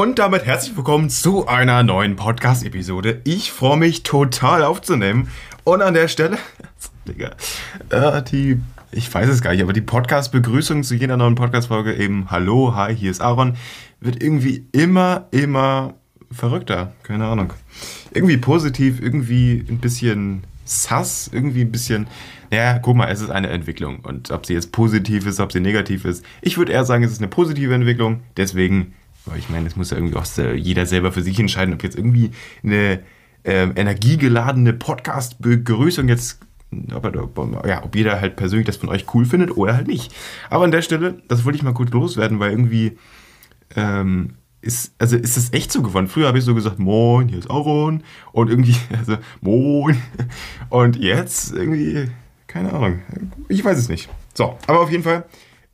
Und damit herzlich willkommen zu einer neuen Podcast-Episode. Ich freue mich total aufzunehmen. Und an der Stelle, Digga, äh, die, ich weiß es gar nicht, aber die Podcast-Begrüßung zu jeder neuen Podcast-Folge eben Hallo, hi, hier ist Aaron, wird irgendwie immer, immer verrückter. Keine Ahnung. Irgendwie positiv, irgendwie ein bisschen sass, irgendwie ein bisschen. Ja, guck mal, es ist eine Entwicklung. Und ob sie jetzt positiv ist, ob sie negativ ist, ich würde eher sagen, es ist eine positive Entwicklung. Deswegen, ich meine, es muss ja irgendwie auch jeder selber für sich entscheiden, ob jetzt irgendwie eine äh, energiegeladene Podcast-Begrüßung jetzt ob, ja, ob jeder halt persönlich das von euch cool findet oder halt nicht. Aber an der Stelle, das wollte ich mal kurz loswerden, weil irgendwie ähm, ist, also ist das echt so geworden. Früher habe ich so gesagt, moin, hier ist Aaron und irgendwie, also moin. Und jetzt irgendwie, keine Ahnung, ich weiß es nicht. So, aber auf jeden Fall,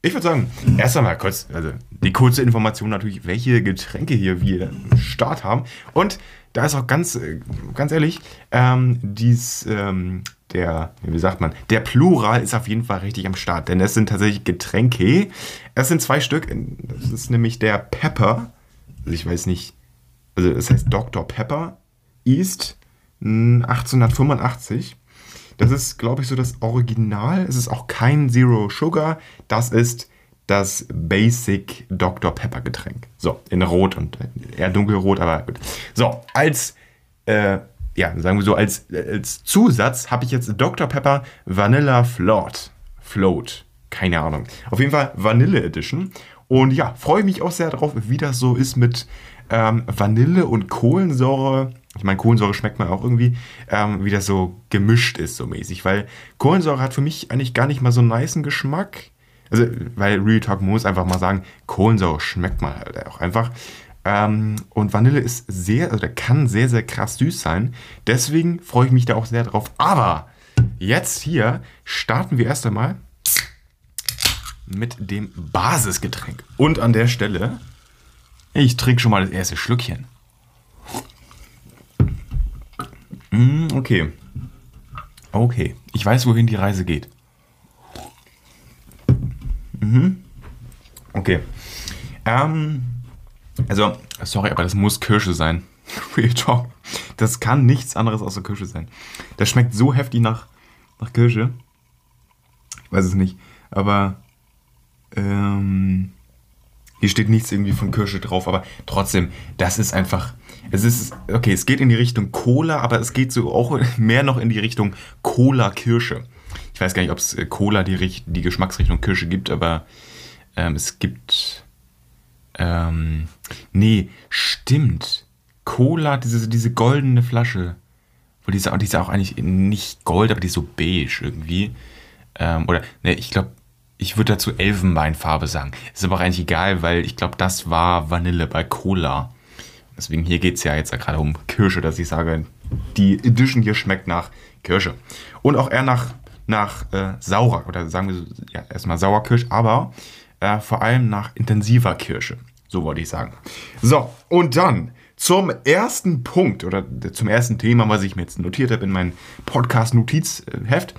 ich würde sagen, erst einmal kurz, also die kurze Information natürlich, welche Getränke hier wir Start haben. Und da ist auch ganz, ganz ehrlich, ähm, dies, ähm, der, wie sagt man, der Plural ist auf jeden Fall richtig am Start, denn es sind tatsächlich Getränke. Es sind zwei Stück. Das ist nämlich der Pepper also ich weiß nicht, also es heißt Dr. Pepper East 1885. Das ist, glaube ich, so das Original. Es ist auch kein Zero Sugar. Das ist das Basic Dr. Pepper Getränk. So, in Rot und eher dunkelrot, aber gut. So, als, äh, ja, sagen wir so, als, als Zusatz habe ich jetzt Dr. Pepper Vanilla Float. Float. Keine Ahnung. Auf jeden Fall Vanille Edition. Und ja, freue mich auch sehr darauf, wie das so ist mit ähm, Vanille und Kohlensäure. Ich meine, Kohlensäure schmeckt man auch irgendwie, ähm, wie das so gemischt ist, so mäßig. Weil Kohlensäure hat für mich eigentlich gar nicht mal so einen niceen Geschmack. Also, weil Real Talk muss einfach mal sagen, Kohlensäure schmeckt man halt auch einfach. Ähm, und Vanille ist sehr, also kann sehr, sehr krass süß sein. Deswegen freue ich mich da auch sehr drauf. Aber jetzt hier starten wir erst einmal mit dem Basisgetränk. Und an der Stelle, ich trinke schon mal das erste Schlückchen. Mm, okay. Okay. Ich weiß, wohin die Reise geht. Mhm. Okay. Ähm, also, sorry, aber das muss Kirsche sein. Real Talk. Das kann nichts anderes außer Kirsche sein. Das schmeckt so heftig nach, nach Kirsche. Ich weiß es nicht. Aber ähm, hier steht nichts irgendwie von Kirsche drauf, aber trotzdem, das ist einfach. Es ist, okay, es geht in die Richtung Cola, aber es geht so auch mehr noch in die Richtung Cola-Kirsche. Ich weiß gar nicht, ob es äh, Cola die, die Geschmacksrichtung Kirsche gibt, aber ähm, es gibt. Ähm, nee, stimmt. Cola, diese, diese goldene Flasche. Wo die ist, die ist auch eigentlich nicht gold, aber die ist so beige irgendwie. Ähm, oder, ne, ich glaube, ich würde dazu Elfenbeinfarbe sagen. Ist aber auch eigentlich egal, weil ich glaube, das war Vanille bei Cola. Deswegen hier geht es ja jetzt gerade um Kirsche, dass ich sage, die Edition hier schmeckt nach Kirsche. Und auch eher nach, nach äh, saurer, oder sagen wir ja, erstmal Sauerkirsch, aber äh, vor allem nach intensiver Kirsche. So wollte ich sagen. So, und dann zum ersten Punkt oder zum ersten Thema, was ich mir jetzt notiert habe in meinem Podcast-Notizheft,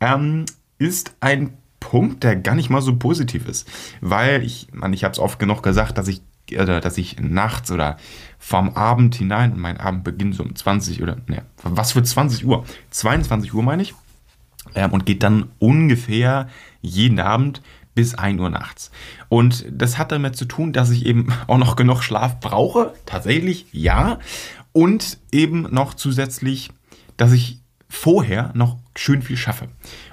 ähm, ist ein Punkt, der gar nicht mal so positiv ist. Weil ich, man, ich habe es oft genug gesagt, dass ich, äh, dass ich nachts oder vom Abend hinein, mein Abend beginnt so um 20 oder, ne, was für 20 Uhr? 22 Uhr meine ich. Ähm, und geht dann ungefähr jeden Abend bis 1 Uhr nachts. Und das hat damit zu tun, dass ich eben auch noch genug Schlaf brauche. Tatsächlich ja. Und eben noch zusätzlich, dass ich vorher noch schön viel schaffe.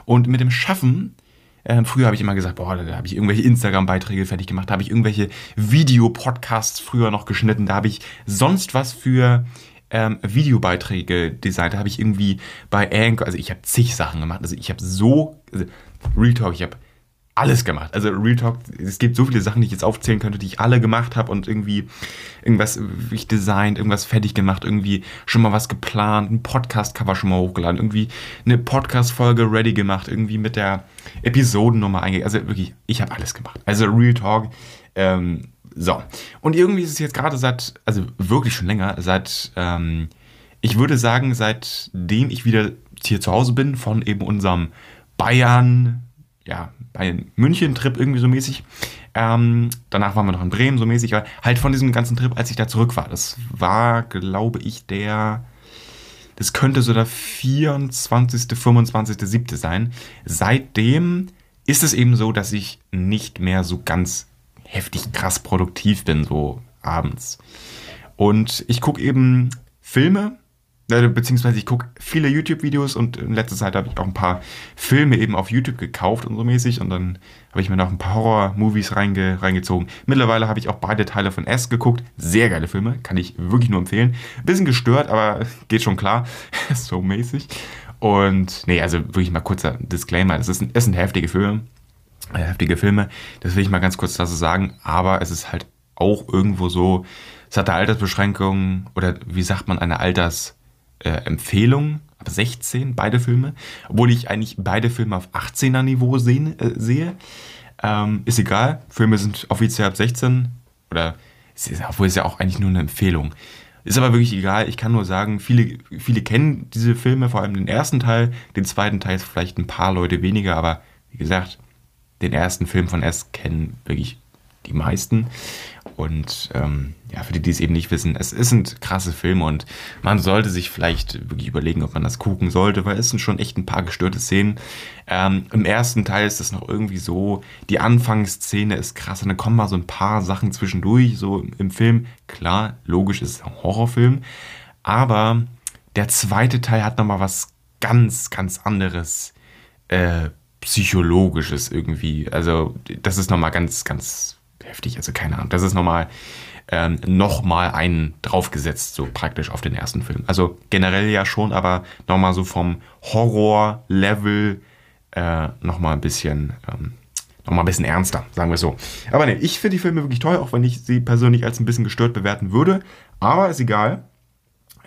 Und mit dem Schaffen ähm, früher habe ich immer gesagt, boah, da habe ich irgendwelche Instagram-Beiträge fertig gemacht, da habe ich irgendwelche Videopodcasts früher noch geschnitten, da habe ich sonst was für ähm, Videobeiträge designt, da habe ich irgendwie bei Anchor, also ich habe zig Sachen gemacht, also ich habe so, also Real Talk, ich habe alles gemacht. Also Real Talk, es gibt so viele Sachen, die ich jetzt aufzählen könnte, die ich alle gemacht habe und irgendwie irgendwas ich designt, irgendwas fertig gemacht, irgendwie schon mal was geplant, ein Podcast-Cover schon mal hochgeladen, irgendwie eine Podcast-Folge ready gemacht, irgendwie mit der Episodennummer eingegangen. Also wirklich, ich habe alles gemacht. Also Real Talk, ähm, so. Und irgendwie ist es jetzt gerade seit, also wirklich schon länger, seit, ähm, ich würde sagen, seitdem ich wieder hier zu Hause bin, von eben unserem Bayern ja, bei München-Trip irgendwie so mäßig. Ähm, danach waren wir noch in Bremen so mäßig, halt von diesem ganzen Trip, als ich da zurück war. Das war, glaube ich, der, das könnte so der 24., 25., 7. sein. Seitdem ist es eben so, dass ich nicht mehr so ganz heftig krass produktiv bin, so abends. Und ich gucke eben Filme, beziehungsweise ich gucke viele YouTube-Videos und in letzter Zeit habe ich auch ein paar Filme eben auf YouTube gekauft und so mäßig und dann habe ich mir noch ein paar Horror-Movies reinge reingezogen. Mittlerweile habe ich auch beide Teile von S geguckt. Sehr geile Filme, kann ich wirklich nur empfehlen. Bisschen gestört, aber geht schon klar. so mäßig. Und nee, also wirklich mal kurzer Disclaimer. Es, ist ein, es sind heftige Filme. Äh, heftige Filme. Das will ich mal ganz kurz dazu sagen. Aber es ist halt auch irgendwo so, es hat eine Altersbeschränkung oder wie sagt man, eine Altersempfehlung. Äh, ab 16, beide Filme. Obwohl ich eigentlich beide Filme auf 18er Niveau sehen, äh, sehe. Ähm, ist egal. Filme sind offiziell ab 16. Oder, obwohl es ja auch eigentlich nur eine Empfehlung. Ist aber wirklich egal. Ich kann nur sagen, viele, viele kennen diese Filme, vor allem den ersten Teil. Den zweiten Teil ist vielleicht ein paar Leute weniger, aber wie gesagt, den ersten Film von S kennen wirklich die meisten. Und ähm, ja, für die, die es eben nicht wissen, es, es sind krasse Filme und man sollte sich vielleicht wirklich überlegen, ob man das gucken sollte, weil es sind schon echt ein paar gestörte Szenen. Ähm, Im ersten Teil ist das noch irgendwie so, die Anfangsszene ist krass und dann kommen mal so ein paar Sachen zwischendurch, so im Film. Klar, logisch ist es ein Horrorfilm, aber der zweite Teil hat nochmal was ganz, ganz anderes. Äh, psychologisches irgendwie. Also das ist nochmal ganz, ganz heftig. Also keine Ahnung. Das ist nochmal ähm, nochmal einen draufgesetzt, so praktisch auf den ersten Film. Also generell ja schon, aber nochmal so vom Horror-Level äh, nochmal ein bisschen, ähm, nochmal ein bisschen ernster, sagen wir so. Aber ne, ich finde die Filme wirklich toll, auch wenn ich sie persönlich als ein bisschen gestört bewerten würde. Aber ist egal.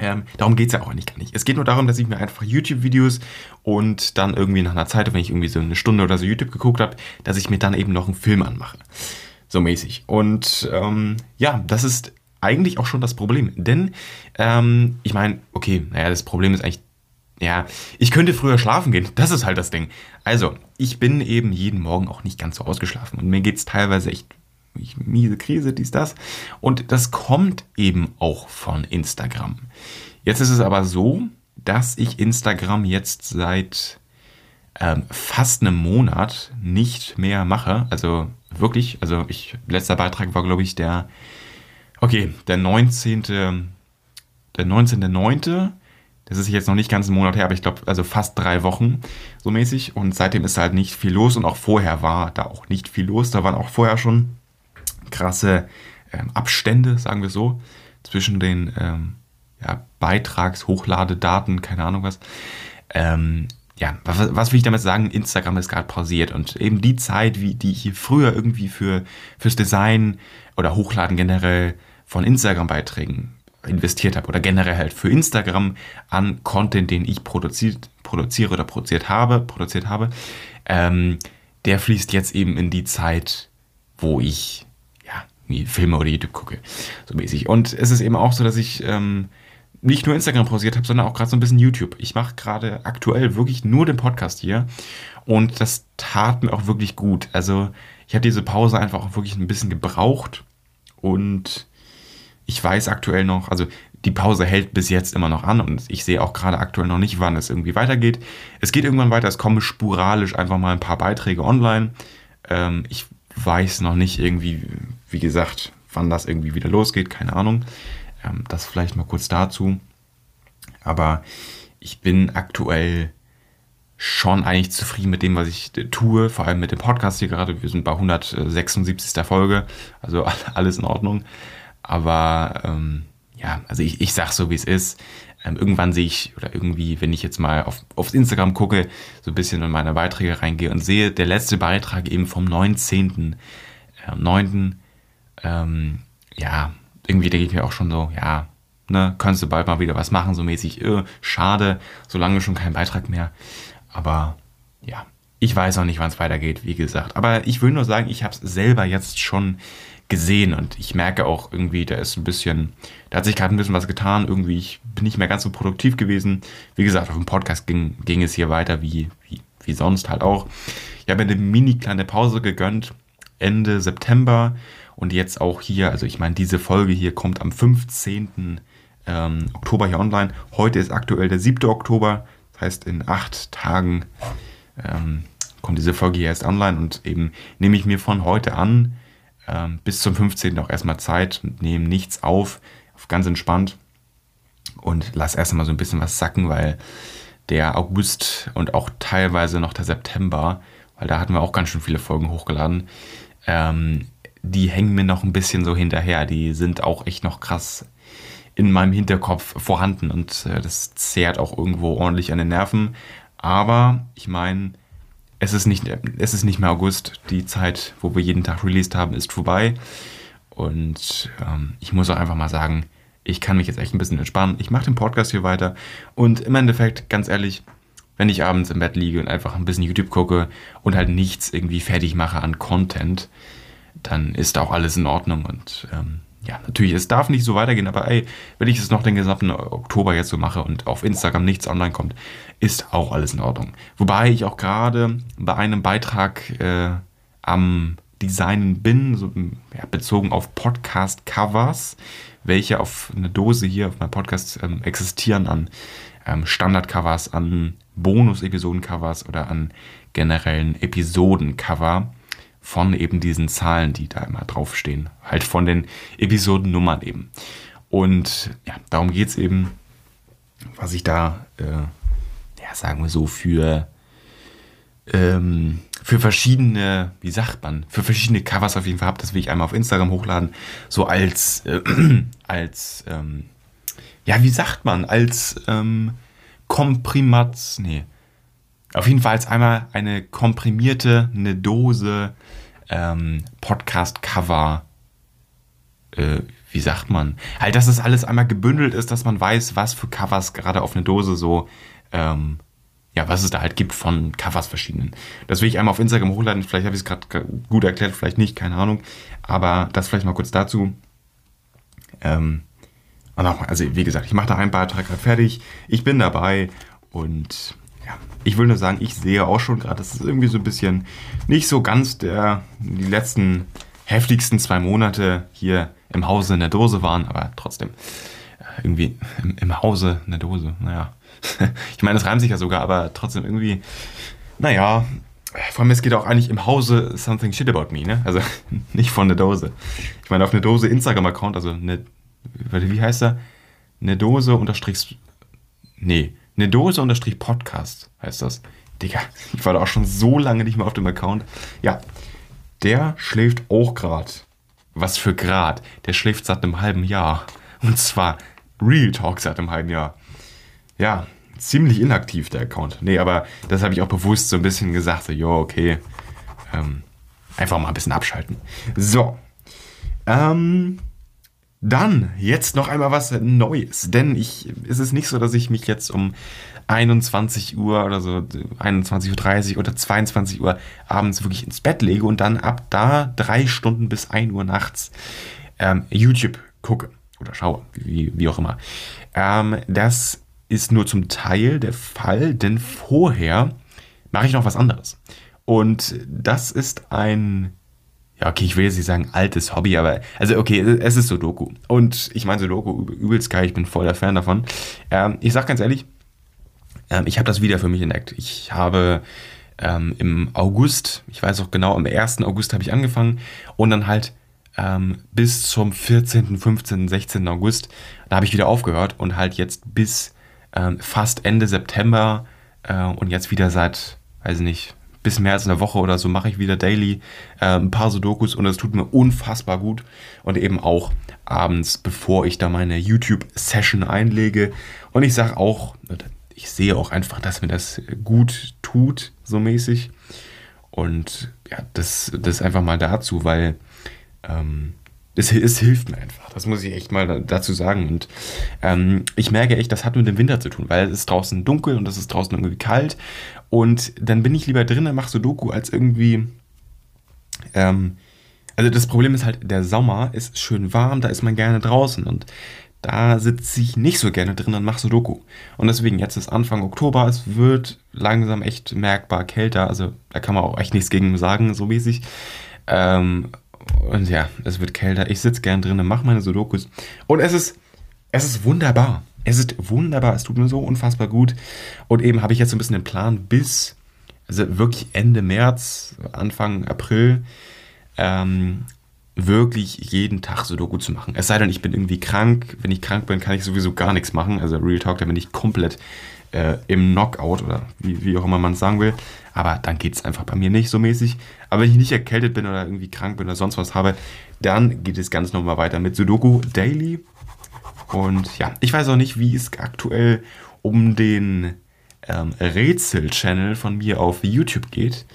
Ähm, darum geht es ja auch nicht gar nicht. Es geht nur darum, dass ich mir einfach YouTube-Videos und dann irgendwie nach einer Zeit, wenn ich irgendwie so eine Stunde oder so YouTube geguckt habe, dass ich mir dann eben noch einen Film anmache. So mäßig. Und ähm, ja, das ist eigentlich auch schon das Problem. Denn ähm, ich meine, okay, naja, das Problem ist eigentlich, ja, ich könnte früher schlafen gehen. Das ist halt das Ding. Also, ich bin eben jeden Morgen auch nicht ganz so ausgeschlafen. Und mir geht es teilweise echt miese Krise, dies, das. Und das kommt eben auch von Instagram. Jetzt ist es aber so, dass ich Instagram jetzt seit ähm, fast einem Monat nicht mehr mache. Also wirklich, also ich, letzter Beitrag war, glaube ich, der, okay, der 19. Der 19.9. Das ist jetzt noch nicht ganz einen Monat her, aber ich glaube, also fast drei Wochen so mäßig. Und seitdem ist halt nicht viel los und auch vorher war da auch nicht viel los. Da waren auch vorher schon krasse ähm, Abstände, sagen wir so, zwischen den ähm, ja, Beitragshochladedaten, keine Ahnung was. Ähm, ja, was, was, will ich damit sagen? Instagram ist gerade pausiert und eben die Zeit, wie die ich hier früher irgendwie für fürs Design oder Hochladen generell von Instagram-Beiträgen investiert habe oder generell halt für Instagram an Content, den ich produziert, produziere oder produziert habe, produziert habe, ähm, der fließt jetzt eben in die Zeit, wo ich ja, Filme oder YouTube gucke, so mäßig. Und es ist eben auch so, dass ich ähm, nicht nur Instagram pausiert habe, sondern auch gerade so ein bisschen YouTube. Ich mache gerade aktuell wirklich nur den Podcast hier und das tat mir auch wirklich gut. Also ich habe diese Pause einfach auch wirklich ein bisschen gebraucht und ich weiß aktuell noch, also die Pause hält bis jetzt immer noch an und ich sehe auch gerade aktuell noch nicht, wann es irgendwie weitergeht. Es geht irgendwann weiter, es kommen sporadisch einfach mal ein paar Beiträge online. Ähm, ich weiß noch nicht irgendwie, wie gesagt, wann das irgendwie wieder losgeht, keine Ahnung. Ähm, das vielleicht mal kurz dazu. Aber ich bin aktuell schon eigentlich zufrieden mit dem, was ich tue, vor allem mit dem Podcast hier gerade. Wir sind bei 176. Folge, also alles in Ordnung. Aber ähm, ja, also ich, ich sag so, wie es ist. Ähm, irgendwann sehe ich, oder irgendwie, wenn ich jetzt mal auf, aufs Instagram gucke, so ein bisschen in meine Beiträge reingehe und sehe, der letzte Beitrag eben vom 19.9. Äh, 9., ähm, ja, irgendwie denke ich mir auch schon so, ja, ne, könntest du bald mal wieder was machen, so mäßig, äh, schade, solange schon kein Beitrag mehr. Aber ja, ich weiß auch nicht, wann es weitergeht, wie gesagt. Aber ich will nur sagen, ich habe es selber jetzt schon gesehen und ich merke auch irgendwie, da ist ein bisschen, da hat sich gerade ein bisschen was getan. Irgendwie, ich bin nicht mehr ganz so produktiv gewesen. Wie gesagt, auf dem Podcast ging, ging es hier weiter wie, wie, wie sonst halt auch. Ich habe eine mini kleine Pause gegönnt, Ende September und jetzt auch hier, also ich meine, diese Folge hier kommt am 15. Ähm, Oktober hier online. Heute ist aktuell der 7. Oktober, das heißt in acht Tagen ähm, kommt diese Folge hier erst online und eben nehme ich mir von heute an ähm, bis zum 15. auch erstmal Zeit und nehme nichts auf, auf ganz entspannt und lass erstmal so ein bisschen was sacken, weil der August und auch teilweise noch der September, weil da hatten wir auch ganz schön viele Folgen hochgeladen, ähm, die hängen mir noch ein bisschen so hinterher. Die sind auch echt noch krass in meinem Hinterkopf vorhanden und äh, das zehrt auch irgendwo ordentlich an den Nerven. Aber ich meine, es ist nicht, es ist nicht mehr August. Die Zeit, wo wir jeden Tag released haben, ist vorbei. Und ähm, ich muss auch einfach mal sagen, ich kann mich jetzt echt ein bisschen entspannen. Ich mache den Podcast hier weiter. Und im Endeffekt, ganz ehrlich, wenn ich abends im Bett liege und einfach ein bisschen YouTube gucke und halt nichts irgendwie fertig mache an Content, dann ist auch alles in Ordnung. Und ähm, ja, natürlich, es darf nicht so weitergehen, aber ey, wenn ich es noch den gesamten Oktober jetzt so mache und auf Instagram nichts online kommt, ist auch alles in Ordnung. Wobei ich auch gerade bei einem Beitrag äh, am Designen bin, so, ja, bezogen auf Podcast-Covers, welche auf einer Dose hier auf meinem Podcast ähm, existieren, an ähm, Standard-Covers, an Bonus-Episoden-Covers oder an generellen Episoden-Cover von eben diesen Zahlen, die da immer draufstehen. Halt von den Episodennummern eben. Und ja, darum geht es eben, was ich da äh, ja, sagen wir so, für, ähm, für verschiedene, wie sagt man, für verschiedene Covers auf jeden Fall habe. Das will ich einmal auf Instagram hochladen. So als, äh, als, ähm, ja, wie sagt man, als ähm, Komprimat, nee, auf jeden Fall einmal eine komprimierte, eine Dose ähm, Podcast-Cover, äh, wie sagt man? Halt, dass das alles einmal gebündelt ist, dass man weiß, was für Covers gerade auf eine Dose so ähm, ja, was es da halt gibt von Covers verschiedenen. Das will ich einmal auf Instagram hochladen. Vielleicht habe ich es gerade gut erklärt, vielleicht nicht, keine Ahnung. Aber das vielleicht mal kurz dazu. Ähm, also wie gesagt, ich mache da einen Beitrag fertig. Ich bin dabei und ich will nur sagen, ich sehe auch schon gerade, dass es irgendwie so ein bisschen nicht so ganz der die letzten heftigsten zwei Monate hier im Hause in der Dose waren, aber trotzdem äh, irgendwie im, im Hause in der Dose. Naja, ich meine, es reimt sich ja sogar, aber trotzdem irgendwie, naja, vor allem es geht auch eigentlich im Hause something shit about me, ne? Also nicht von der Dose. Ich meine, auf eine Dose Instagram-Account, also eine, wie heißt er? Eine Dose unterstrich, nee, eine Dose unterstrich Podcast heißt das. Digga, ich war da auch schon so lange nicht mehr auf dem Account. Ja, der schläft auch gerade. Was für Grad? Der schläft seit einem halben Jahr. Und zwar Real Talk seit einem halben Jahr ja, ziemlich inaktiv, der Account. Nee, aber das habe ich auch bewusst so ein bisschen gesagt, so, jo, okay, ähm, einfach mal ein bisschen abschalten. So, ähm, dann jetzt noch einmal was Neues, denn ich, ist es nicht so, dass ich mich jetzt um 21 Uhr oder so, 21.30 Uhr oder 22 Uhr abends wirklich ins Bett lege und dann ab da drei Stunden bis 1 Uhr nachts ähm, YouTube gucke oder schaue, wie, wie auch immer. Ähm, das ist nur zum Teil der Fall, denn vorher mache ich noch was anderes. Und das ist ein, ja, okay, ich will jetzt nicht sagen altes Hobby, aber, also okay, es ist Sudoku. Und ich meine Sudoku übelst geil, ich bin voller Fan davon. Ähm, ich sag ganz ehrlich, ähm, ich habe das wieder für mich entdeckt. Ich habe ähm, im August, ich weiß auch genau, am 1. August habe ich angefangen und dann halt ähm, bis zum 14., 15., 16. August, da habe ich wieder aufgehört und halt jetzt bis ähm, fast Ende September äh, und jetzt wieder seit, weiß ich nicht, bis mehr als eine Woche oder so mache ich wieder daily äh, ein paar Sudokus und das tut mir unfassbar gut. Und eben auch abends, bevor ich da meine YouTube-Session einlege. Und ich sage auch, ich sehe auch einfach, dass mir das gut tut, so mäßig. Und ja, das, das einfach mal dazu, weil ähm, es, es, hilft mir einfach. Das muss ich echt mal dazu sagen. Und ähm, ich merke echt, das hat mit dem Winter zu tun, weil es ist draußen dunkel und es ist draußen irgendwie kalt. Und dann bin ich lieber drinnen, mache so Doku, als irgendwie. Ähm, also das Problem ist halt, der Sommer ist schön warm, da ist man gerne draußen. Und da sitze ich nicht so gerne drin und mache Sudoku. Und deswegen, jetzt ist Anfang Oktober, es wird langsam echt merkbar kälter. Also da kann man auch echt nichts gegen sagen, so mäßig. Ähm, und ja, es wird kälter. Ich sitze gern drin, mache meine Sudokus. Und es ist, es ist wunderbar. Es ist wunderbar. Es tut mir so unfassbar gut. Und eben habe ich jetzt so ein bisschen den Plan bis, also wirklich Ende März, Anfang April, ähm, wirklich jeden Tag Sudoku zu machen. Es sei denn, ich bin irgendwie krank. Wenn ich krank bin, kann ich sowieso gar nichts machen. Also Real Talk, da bin ich komplett äh, im Knockout oder wie, wie auch immer man es sagen will. Aber dann geht es einfach bei mir nicht so mäßig. Aber wenn ich nicht erkältet bin oder irgendwie krank bin oder sonst was habe, dann geht es ganz normal weiter mit Sudoku Daily. Und ja, ich weiß auch nicht, wie es aktuell um den ähm, Rätsel-Channel von mir auf YouTube geht.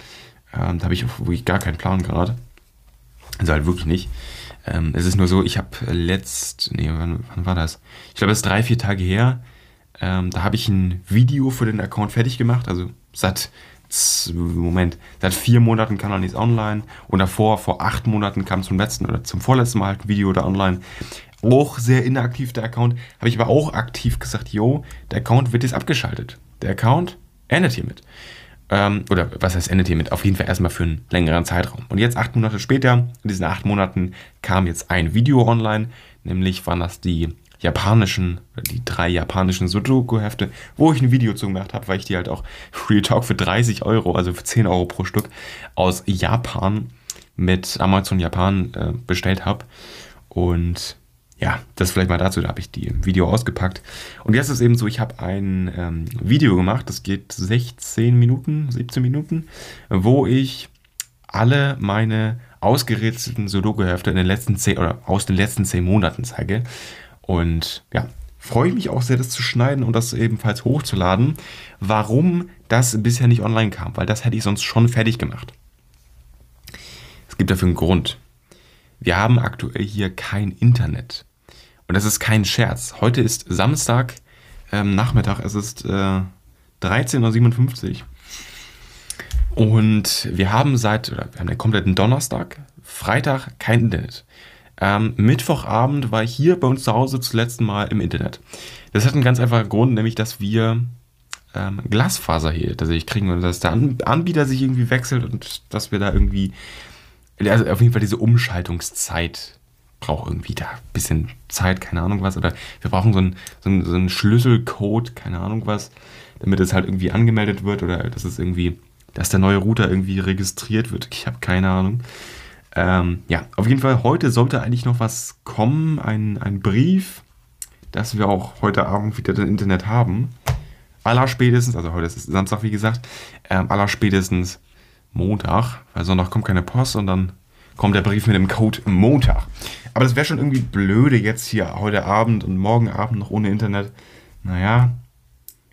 Ähm, da habe ich wirklich gar keinen Plan gerade. Also halt wirklich nicht. Ähm, es ist nur so, ich habe letzt, nee, wann, wann, war das? Ich glaube, es ist drei, vier Tage her. Ähm, da habe ich ein Video für den Account fertig gemacht. Also seit, Moment, seit vier Monaten kam noch nichts online. Und davor, vor acht Monaten kam zum letzten oder zum vorletzten Mal halt ein Video da online. Auch sehr inaktiv der Account. Habe ich aber auch aktiv gesagt, yo, der Account wird jetzt abgeschaltet. Der Account endet hiermit. Ähm, oder was heißt endet hiermit? Auf jeden Fall erstmal für einen längeren Zeitraum. Und jetzt, acht Monate später, in diesen acht Monaten, kam jetzt ein Video online. Nämlich waren das die japanischen, die drei japanischen Sudoku-Hefte, wo ich ein Video zu gemacht habe, weil ich die halt auch Free Talk für 30 Euro, also für 10 Euro pro Stück, aus Japan mit Amazon Japan äh, bestellt habe. Und ja, das vielleicht mal dazu, da habe ich die Video ausgepackt. Und jetzt ist es eben so, ich habe ein ähm, Video gemacht, das geht 16 Minuten, 17 Minuten, wo ich alle meine ausgerätselten Sudoku-Hefte in den letzten 10 oder aus den letzten 10 Monaten zeige. Und ja, freue ich mich auch sehr, das zu schneiden und das ebenfalls hochzuladen. Warum das bisher nicht online kam, weil das hätte ich sonst schon fertig gemacht. Es gibt dafür einen Grund. Wir haben aktuell hier kein Internet. Und das ist kein Scherz. Heute ist Samstag ähm, Nachmittag, es ist äh, 13.57 Uhr. Und wir haben seit, oder wir haben den kompletten Donnerstag, Freitag kein Internet. Ähm, Mittwochabend war ich hier bei uns zu Hause zuletzt mal im Internet. Das hat einen ganz einfachen Grund, nämlich dass wir ähm, Glasfaser hier tatsächlich kriegen und dass der Anbieter sich irgendwie wechselt und dass wir da irgendwie, also auf jeden Fall diese Umschaltungszeit braucht irgendwie da ein bisschen Zeit, keine Ahnung was. Oder wir brauchen so einen, so einen, so einen Schlüsselcode, keine Ahnung was, damit es halt irgendwie angemeldet wird oder dass es irgendwie, dass der neue Router irgendwie registriert wird. Ich habe keine Ahnung. Ähm, ja, auf jeden Fall, heute sollte eigentlich noch was kommen, ein, ein Brief, dass wir auch heute Abend wieder das Internet haben. Aller spätestens, also heute ist Samstag, wie gesagt, ähm, aller spätestens Montag, weil Sonntag kommt keine Post und dann kommt der Brief mit dem Code Montag. Aber das wäre schon irgendwie blöde jetzt hier heute Abend und morgen Abend noch ohne Internet. Naja,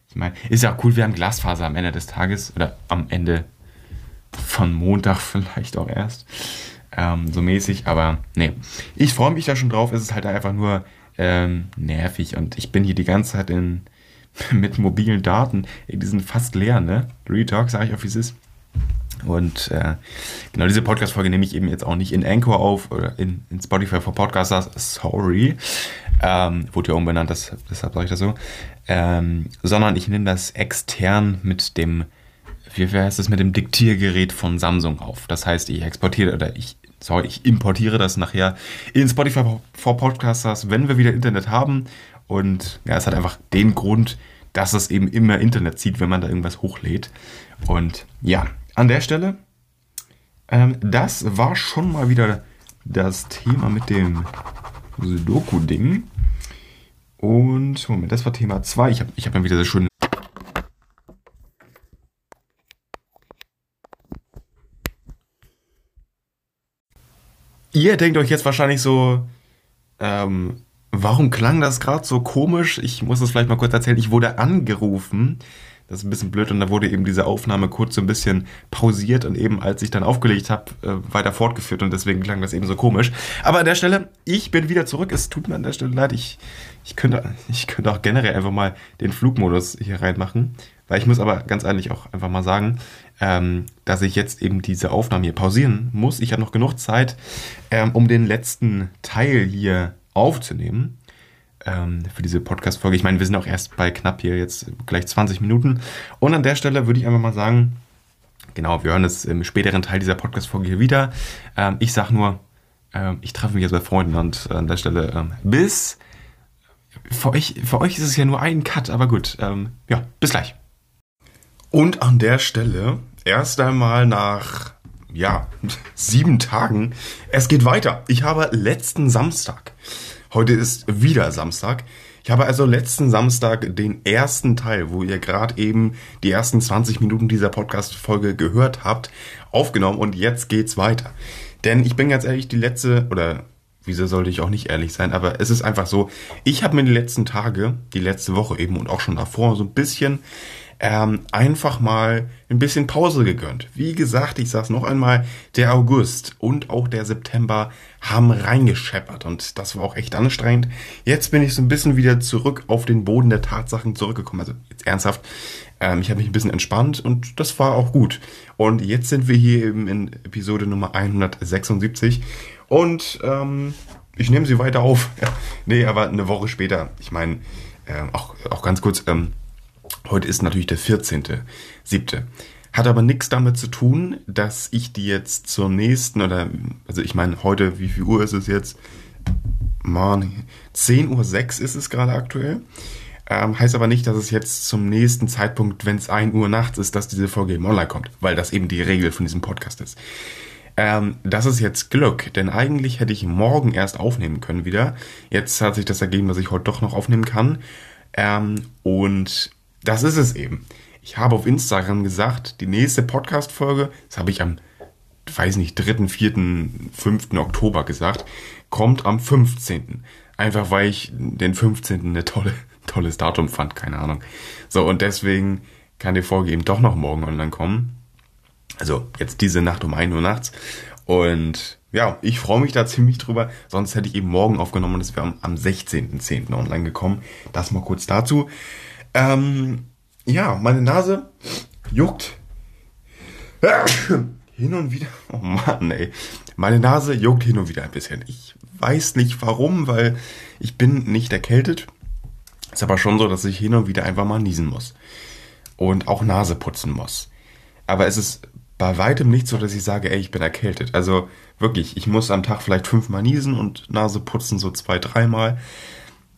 ich meine, ist ja cool, wir haben Glasfaser am Ende des Tages oder am Ende von Montag vielleicht auch erst. Ähm, so mäßig, aber nee. Ich freue mich da schon drauf. Es ist halt einfach nur ähm, nervig und ich bin hier die ganze Zeit in, mit mobilen Daten. Die sind fast leer, ne? Retalk, sage ich auch, wie es ist. Und äh, genau diese Podcast-Folge nehme ich eben jetzt auch nicht in Anchor auf oder in, in Spotify for Podcasters, sorry. Ähm, wurde ja umbenannt, das, deshalb sage ich das so. Ähm, sondern ich nehme das extern mit dem, wie heißt das, mit dem Diktiergerät von Samsung auf. Das heißt, ich exportiere oder ich, sorry, ich importiere das nachher in Spotify for Podcasters, wenn wir wieder Internet haben. Und ja, es hat einfach den Grund, dass es eben immer Internet zieht, wenn man da irgendwas hochlädt. Und ja, an der Stelle, ähm, das war schon mal wieder das Thema mit dem Sudoku-Ding. Und, Moment, das war Thema 2. Ich habe ich hab dann wieder so schön. Ihr denkt euch jetzt wahrscheinlich so, ähm, warum klang das gerade so komisch? Ich muss es vielleicht mal kurz erzählen. Ich wurde angerufen das ist ein bisschen blöd und da wurde eben diese Aufnahme kurz so ein bisschen pausiert und eben als ich dann aufgelegt habe, äh, weiter fortgeführt und deswegen klang das eben so komisch. Aber an der Stelle, ich bin wieder zurück. Es tut mir an der Stelle leid. Ich, ich, könnte, ich könnte auch generell einfach mal den Flugmodus hier reinmachen. Weil ich muss aber ganz ehrlich auch einfach mal sagen, ähm, dass ich jetzt eben diese Aufnahme hier pausieren muss. Ich habe noch genug Zeit, ähm, um den letzten Teil hier aufzunehmen. Ähm, für diese Podcast-Folge. Ich meine, wir sind auch erst bei knapp hier jetzt gleich 20 Minuten. Und an der Stelle würde ich einfach mal sagen, genau, wir hören es im späteren Teil dieser Podcast-Folge hier wieder. Ähm, ich sage nur, ähm, ich treffe mich jetzt bei Freunden und an der Stelle ähm, bis. Für euch, für euch ist es ja nur ein Cut, aber gut. Ähm, ja, bis gleich. Und an der Stelle erst einmal nach ja, sieben Tagen. Es geht weiter. Ich habe letzten Samstag, heute ist wieder Samstag, ich habe also letzten Samstag den ersten Teil, wo ihr gerade eben die ersten 20 Minuten dieser Podcast-Folge gehört habt, aufgenommen und jetzt geht's weiter. Denn ich bin ganz ehrlich, die letzte, oder wieso sollte ich auch nicht ehrlich sein, aber es ist einfach so, ich habe mir die letzten Tage, die letzte Woche eben und auch schon davor so ein bisschen ähm, einfach mal ein bisschen Pause gegönnt. Wie gesagt, ich sag's noch einmal, der August und auch der September haben reingescheppert und das war auch echt anstrengend. Jetzt bin ich so ein bisschen wieder zurück auf den Boden der Tatsachen zurückgekommen. Also jetzt ernsthaft, ähm, ich habe mich ein bisschen entspannt und das war auch gut. Und jetzt sind wir hier eben in Episode Nummer 176 und ähm, ich nehme sie weiter auf. nee, aber eine Woche später. Ich meine, äh, auch, auch ganz kurz, ähm, Heute ist natürlich der 14.7. Hat aber nichts damit zu tun, dass ich die jetzt zur nächsten oder, also ich meine, heute, wie viel Uhr ist es jetzt? Mann, 10.06 Uhr ist es gerade aktuell. Ähm, heißt aber nicht, dass es jetzt zum nächsten Zeitpunkt, wenn es 1 Uhr nachts ist, dass diese Folge eben online kommt, weil das eben die Regel von diesem Podcast ist. Ähm, das ist jetzt Glück, denn eigentlich hätte ich morgen erst aufnehmen können wieder. Jetzt hat sich das ergeben, dass ich heute doch noch aufnehmen kann. Ähm, und das ist es eben. Ich habe auf Instagram gesagt, die nächste Podcast-Folge, das habe ich am, weiß nicht, 3., 4., 5. Oktober gesagt, kommt am 15. Einfach weil ich den 15. eine tolle, tolles Datum fand, keine Ahnung. So, und deswegen kann die Folge eben doch noch morgen online kommen. Also jetzt diese Nacht um 1 Uhr nachts. Und ja, ich freue mich da ziemlich drüber. Sonst hätte ich eben morgen aufgenommen und es wäre am, am 16.10. online gekommen. Das mal kurz dazu. Ähm, ja, meine Nase juckt hin und wieder. Oh Mann, ey. Meine Nase juckt hin und wieder ein bisschen. Ich weiß nicht warum, weil ich bin nicht erkältet. Ist aber schon so, dass ich hin und wieder einfach mal niesen muss. Und auch Nase putzen muss. Aber es ist bei weitem nicht so, dass ich sage, ey, ich bin erkältet. Also wirklich, ich muss am Tag vielleicht fünfmal niesen und Nase putzen so zwei, dreimal.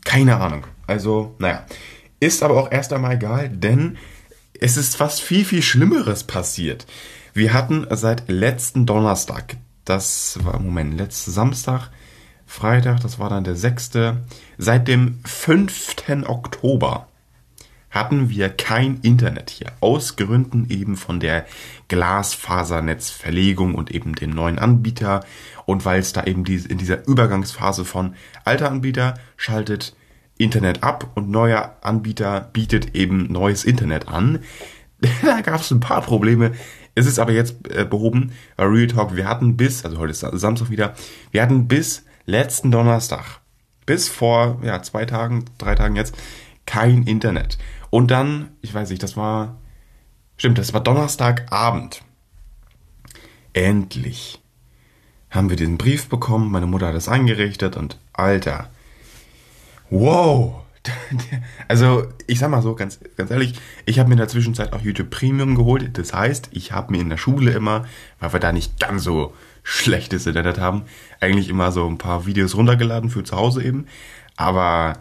Keine Ahnung. Also, naja. Ist aber auch erst einmal egal, denn es ist fast viel, viel Schlimmeres passiert. Wir hatten seit letzten Donnerstag, das war, Moment, letzten Samstag, Freitag, das war dann der 6. Seit dem 5. Oktober hatten wir kein Internet hier. Aus Gründen eben von der Glasfasernetzverlegung und eben den neuen Anbieter. Und weil es da eben in dieser Übergangsphase von alter Anbieter schaltet Internet ab und neuer Anbieter bietet eben neues Internet an. da gab es ein paar Probleme. Es ist aber jetzt äh, behoben. Real Talk, wir hatten bis, also heute ist Samstag wieder, wir hatten bis letzten Donnerstag, bis vor ja, zwei Tagen, drei Tagen jetzt, kein Internet. Und dann, ich weiß nicht, das war, stimmt, das war Donnerstagabend. Endlich haben wir diesen Brief bekommen. Meine Mutter hat es eingerichtet und Alter, Wow. Also, ich sag mal so, ganz, ganz ehrlich, ich habe mir in der Zwischenzeit auch YouTube Premium geholt. Das heißt, ich habe mir in der Schule immer, weil wir da nicht ganz so schlechtes Internet haben, eigentlich immer so ein paar Videos runtergeladen für zu Hause eben. Aber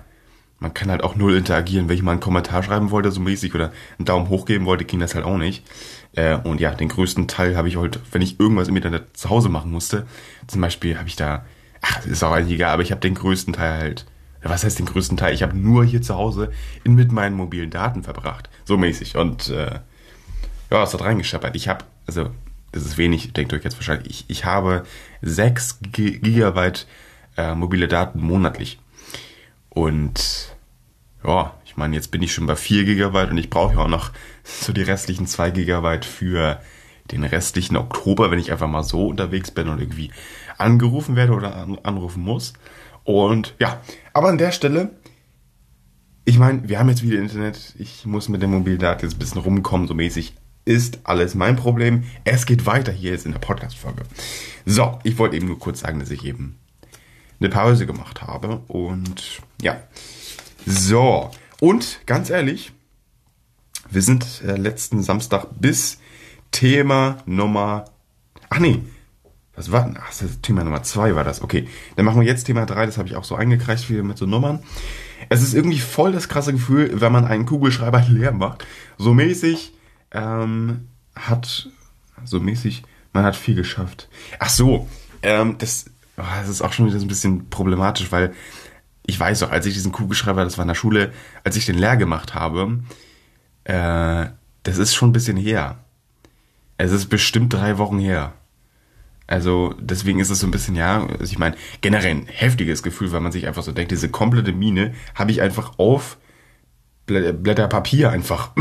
man kann halt auch null interagieren. Wenn ich mal einen Kommentar schreiben wollte, so mäßig, oder einen Daumen hoch geben wollte, ging das halt auch nicht. Äh, und ja, den größten Teil habe ich heute, wenn ich irgendwas im Internet zu Hause machen musste, zum Beispiel habe ich da, ach, ist auch eigentlich egal, aber ich habe den größten Teil halt was heißt den größten Teil? Ich habe nur hier zu Hause in, mit meinen mobilen Daten verbracht. So mäßig. Und äh, ja, es hat reingescheppert. Ich habe, also, das ist wenig, denkt euch jetzt wahrscheinlich, ich, ich habe 6 Gigabyte äh, mobile Daten monatlich. Und ja, ich meine, jetzt bin ich schon bei 4 Gigabyte und ich brauche ja auch noch so die restlichen 2 Gigabyte für den restlichen Oktober, wenn ich einfach mal so unterwegs bin und irgendwie angerufen werde oder anrufen muss. Und ja, aber an der Stelle, ich meine, wir haben jetzt wieder Internet. Ich muss mit dem Mobildat jetzt ein bisschen rumkommen, so mäßig. Ist alles mein Problem. Es geht weiter hier jetzt in der Podcast-Folge. So, ich wollte eben nur kurz sagen, dass ich eben eine Pause gemacht habe. Und ja. So. Und ganz ehrlich, wir sind äh, letzten Samstag bis Thema Nummer. Ach nee. Was war? Ach, Thema Nummer 2 war das. Okay. Dann machen wir jetzt Thema 3. Das habe ich auch so eingekreist, wie mit so Nummern. Es ist irgendwie voll das krasse Gefühl, wenn man einen Kugelschreiber leer macht. So mäßig ähm, hat. So mäßig. Man hat viel geschafft. Ach so. Ähm, das, oh, das ist auch schon wieder ein bisschen problematisch, weil ich weiß doch, als ich diesen Kugelschreiber, das war in der Schule, als ich den leer gemacht habe, äh, das ist schon ein bisschen her. Es ist bestimmt drei Wochen her. Also deswegen ist es so ein bisschen, ja, also ich meine, generell ein heftiges Gefühl, weil man sich einfach so denkt, diese komplette Mine habe ich einfach auf Blätter Papier einfach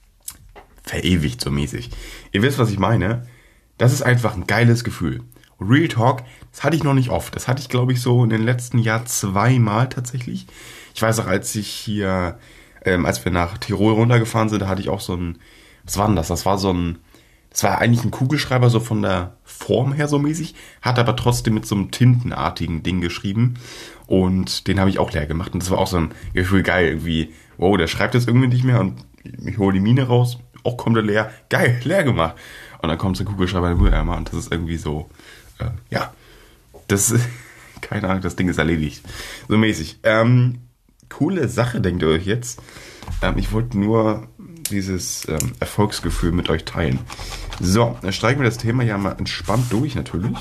verewigt so mäßig. Ihr wisst, was ich meine? Das ist einfach ein geiles Gefühl. Real Talk, das hatte ich noch nicht oft. Das hatte ich, glaube ich, so in den letzten Jahr zweimal tatsächlich. Ich weiß auch, als ich hier, ähm, als wir nach Tirol runtergefahren sind, da hatte ich auch so ein, was war denn das? Das war so ein, das war eigentlich ein Kugelschreiber, so von der Form her so mäßig, hat aber trotzdem mit so einem tintenartigen Ding geschrieben. Und den habe ich auch leer gemacht. Und das war auch so ein Gefühl geil, irgendwie, wow, der schreibt jetzt irgendwie nicht mehr und ich hole die Mine raus, auch kommt er leer, geil, leer gemacht. Und dann kommt so ein Kugelschreiber in den Mülleimer und das ist irgendwie so, äh, ja, das, keine Ahnung, das Ding ist erledigt. So mäßig. Ähm, coole Sache, denkt ihr euch jetzt. Ähm, ich wollte nur dieses ähm, Erfolgsgefühl mit euch teilen. So, dann streichen wir das Thema ja mal entspannt durch, natürlich.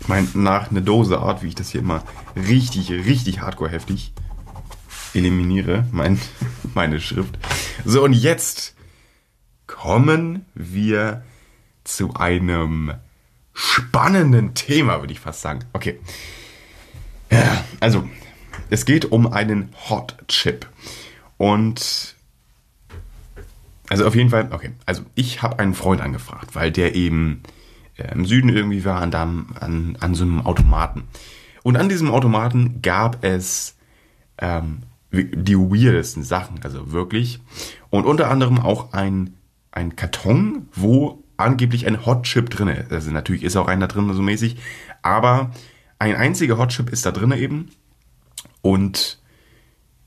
Ich meine, nach einer Dose Art, wie ich das hier immer richtig, richtig hardcore heftig eliminiere, mein, meine Schrift. So, und jetzt kommen wir zu einem spannenden Thema, würde ich fast sagen. Okay. Also, es geht um einen Hot Chip. Und also auf jeden Fall, okay. Also ich habe einen Freund angefragt, weil der eben äh, im Süden irgendwie war an, an, an so einem Automaten. Und an diesem Automaten gab es ähm, die weirdesten Sachen, also wirklich. Und unter anderem auch ein, ein Karton, wo angeblich ein Hotchip drin ist. Also natürlich ist auch einer drin, so mäßig. Aber ein einziger Hotchip ist da drin eben. Und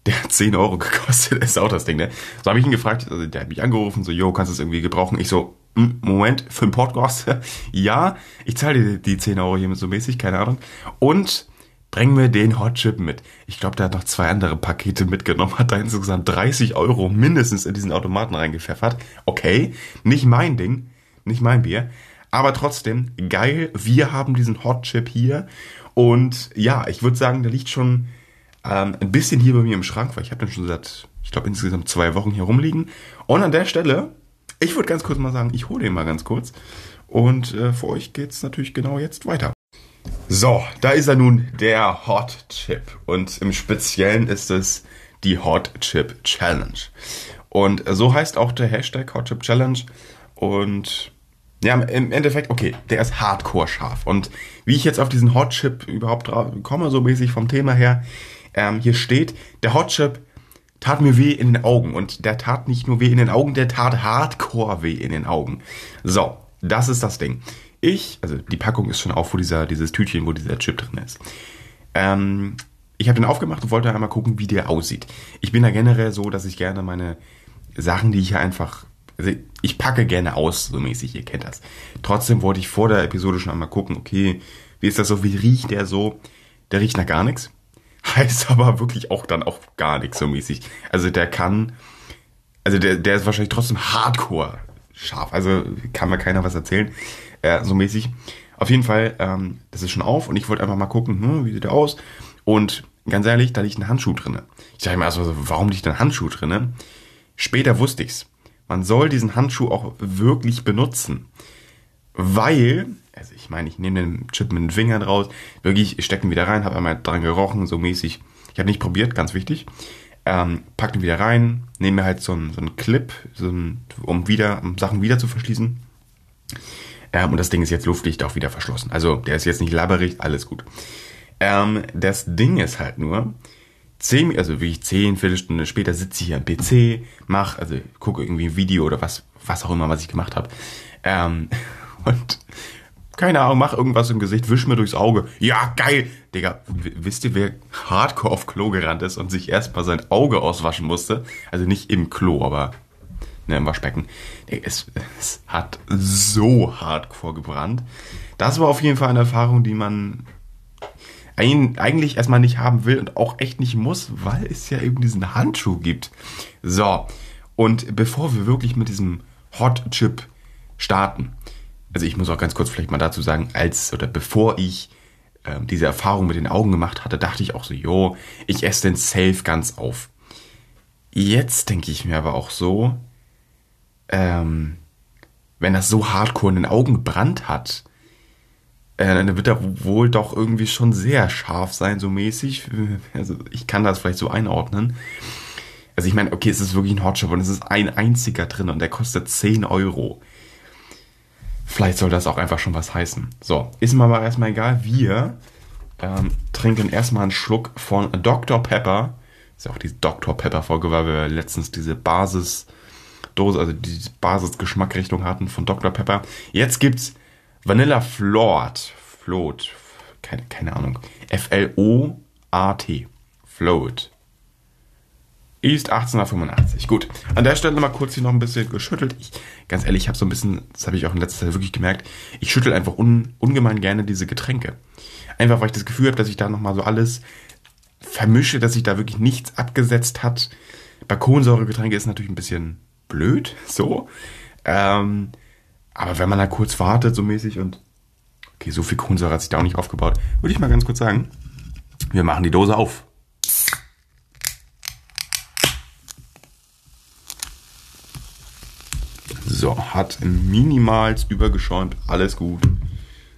der hat 10 Euro gekostet, ist auch das Ding, ne? So habe ich ihn gefragt, also der hat mich angerufen, so, yo, kannst du es irgendwie gebrauchen? Ich so, hm, Moment, für einen Podcast? ja, ich zahle dir die 10 Euro hiermit so mäßig, keine Ahnung. Und bring mir den Hotchip mit. Ich glaube, der hat noch zwei andere Pakete mitgenommen, hat da insgesamt 30 Euro mindestens in diesen Automaten reingepfeffert. Okay, nicht mein Ding nicht mein Bier. Aber trotzdem, geil, wir haben diesen Hot Chip hier. Und ja, ich würde sagen, der liegt schon ähm, ein bisschen hier bei mir im Schrank, weil ich habe den schon seit, ich glaube, insgesamt zwei Wochen hier rumliegen. Und an der Stelle, ich würde ganz kurz mal sagen, ich hole den mal ganz kurz. Und äh, für euch geht es natürlich genau jetzt weiter. So, da ist er nun, der Hot Chip. Und im Speziellen ist es die Hot Chip Challenge. Und so heißt auch der Hashtag Hot Chip Challenge. Und ja, im Endeffekt, okay, der ist hardcore scharf. Und wie ich jetzt auf diesen Hot Chip überhaupt komme, so mäßig vom Thema her, ähm, hier steht, der Hot Chip tat mir weh in den Augen. Und der tat nicht nur weh in den Augen, der tat hardcore weh in den Augen. So, das ist das Ding. Ich, also die Packung ist schon auf, wo dieser, dieses Tütchen, wo dieser Chip drin ist. Ähm, ich habe den aufgemacht und wollte einmal gucken, wie der aussieht. Ich bin da generell so, dass ich gerne meine Sachen, die ich hier einfach also ich packe gerne aus, so mäßig, ihr kennt das. Trotzdem wollte ich vor der Episode schon einmal gucken, okay, wie ist das so, wie riecht der so? Der riecht nach gar nichts. Heißt aber wirklich auch dann auch gar nichts so mäßig. Also der kann, also der, der ist wahrscheinlich trotzdem hardcore scharf. Also kann mir keiner was erzählen, äh, so mäßig. Auf jeden Fall, ähm, das ist schon auf und ich wollte einfach mal gucken, hm, wie sieht der aus? Und ganz ehrlich, da liegt ein Handschuh drinne. Ich dachte mir also, warum liegt ein Handschuh drinne? Später wusste ich's man soll diesen Handschuh auch wirklich benutzen. Weil, also ich meine, ich nehme den Chip mit den Fingern raus, wirklich, ich stecke ihn wieder rein, habe einmal dran gerochen, so mäßig. Ich habe nicht probiert, ganz wichtig. Ähm, pack den wieder rein, nehme mir halt so einen, so einen Clip, so einen, um wieder, um Sachen wieder zu verschließen. Ähm, und das Ding ist jetzt luftdicht auch wieder verschlossen. Also der ist jetzt nicht labberig, alles gut. Ähm, das Ding ist halt nur, zehn, also wie ich zehn, Viertelstunde später sitze ich hier am PC, mach, also gucke irgendwie ein Video oder was, was auch immer, was ich gemacht habe. Ähm, und keine Ahnung, mach irgendwas im Gesicht, wisch mir durchs Auge. Ja, geil. Digga, wisst ihr, wer hardcore auf Klo gerannt ist und sich erstmal sein Auge auswaschen musste? Also nicht im Klo, aber ne, im Waschbecken. Es, es hat so hardcore gebrannt. Das war auf jeden Fall eine Erfahrung, die man eigentlich erstmal nicht haben will und auch echt nicht muss, weil es ja eben diesen Handschuh gibt. So, und bevor wir wirklich mit diesem Hot Chip starten, also ich muss auch ganz kurz vielleicht mal dazu sagen, als oder bevor ich äh, diese Erfahrung mit den Augen gemacht hatte, dachte ich auch so, jo, ich esse den safe ganz auf. Jetzt denke ich mir aber auch so, ähm, wenn das so hardcore in den Augen gebrannt hat, äh, dann wird er wohl doch irgendwie schon sehr scharf sein, so mäßig. Also ich kann das vielleicht so einordnen. Also ich meine, okay, es ist wirklich ein Hotshop und es ist ein einziger drin und der kostet 10 Euro. Vielleicht soll das auch einfach schon was heißen. So, ist mir aber erstmal egal. Wir ähm, trinken erstmal einen Schluck von Dr. Pepper. Ist ja auch die Dr. Pepper-Folge, weil wir letztens diese Basisdose, also die Basisgeschmackrichtung hatten von Dr. Pepper. Jetzt gibt's Vanilla Float. Float. Keine, keine Ahnung. F-L-O-A-T. Float. Ist 1885. Gut. An der Stelle mal kurz hier noch ein bisschen geschüttelt. Ich, ganz ehrlich, ich habe so ein bisschen, das habe ich auch in letzter Zeit wirklich gemerkt, ich schüttel einfach un, ungemein gerne diese Getränke. Einfach, weil ich das Gefühl habe, dass ich da nochmal so alles vermische, dass sich da wirklich nichts abgesetzt hat. Bei Kohlensäuregetränke ist natürlich ein bisschen blöd, so. Ähm, aber wenn man da kurz wartet, so mäßig und okay, so viel Kohlensäure hat sich da auch nicht aufgebaut, würde ich mal ganz kurz sagen, wir machen die Dose auf. So, hat minimalst übergeschäumt, alles gut.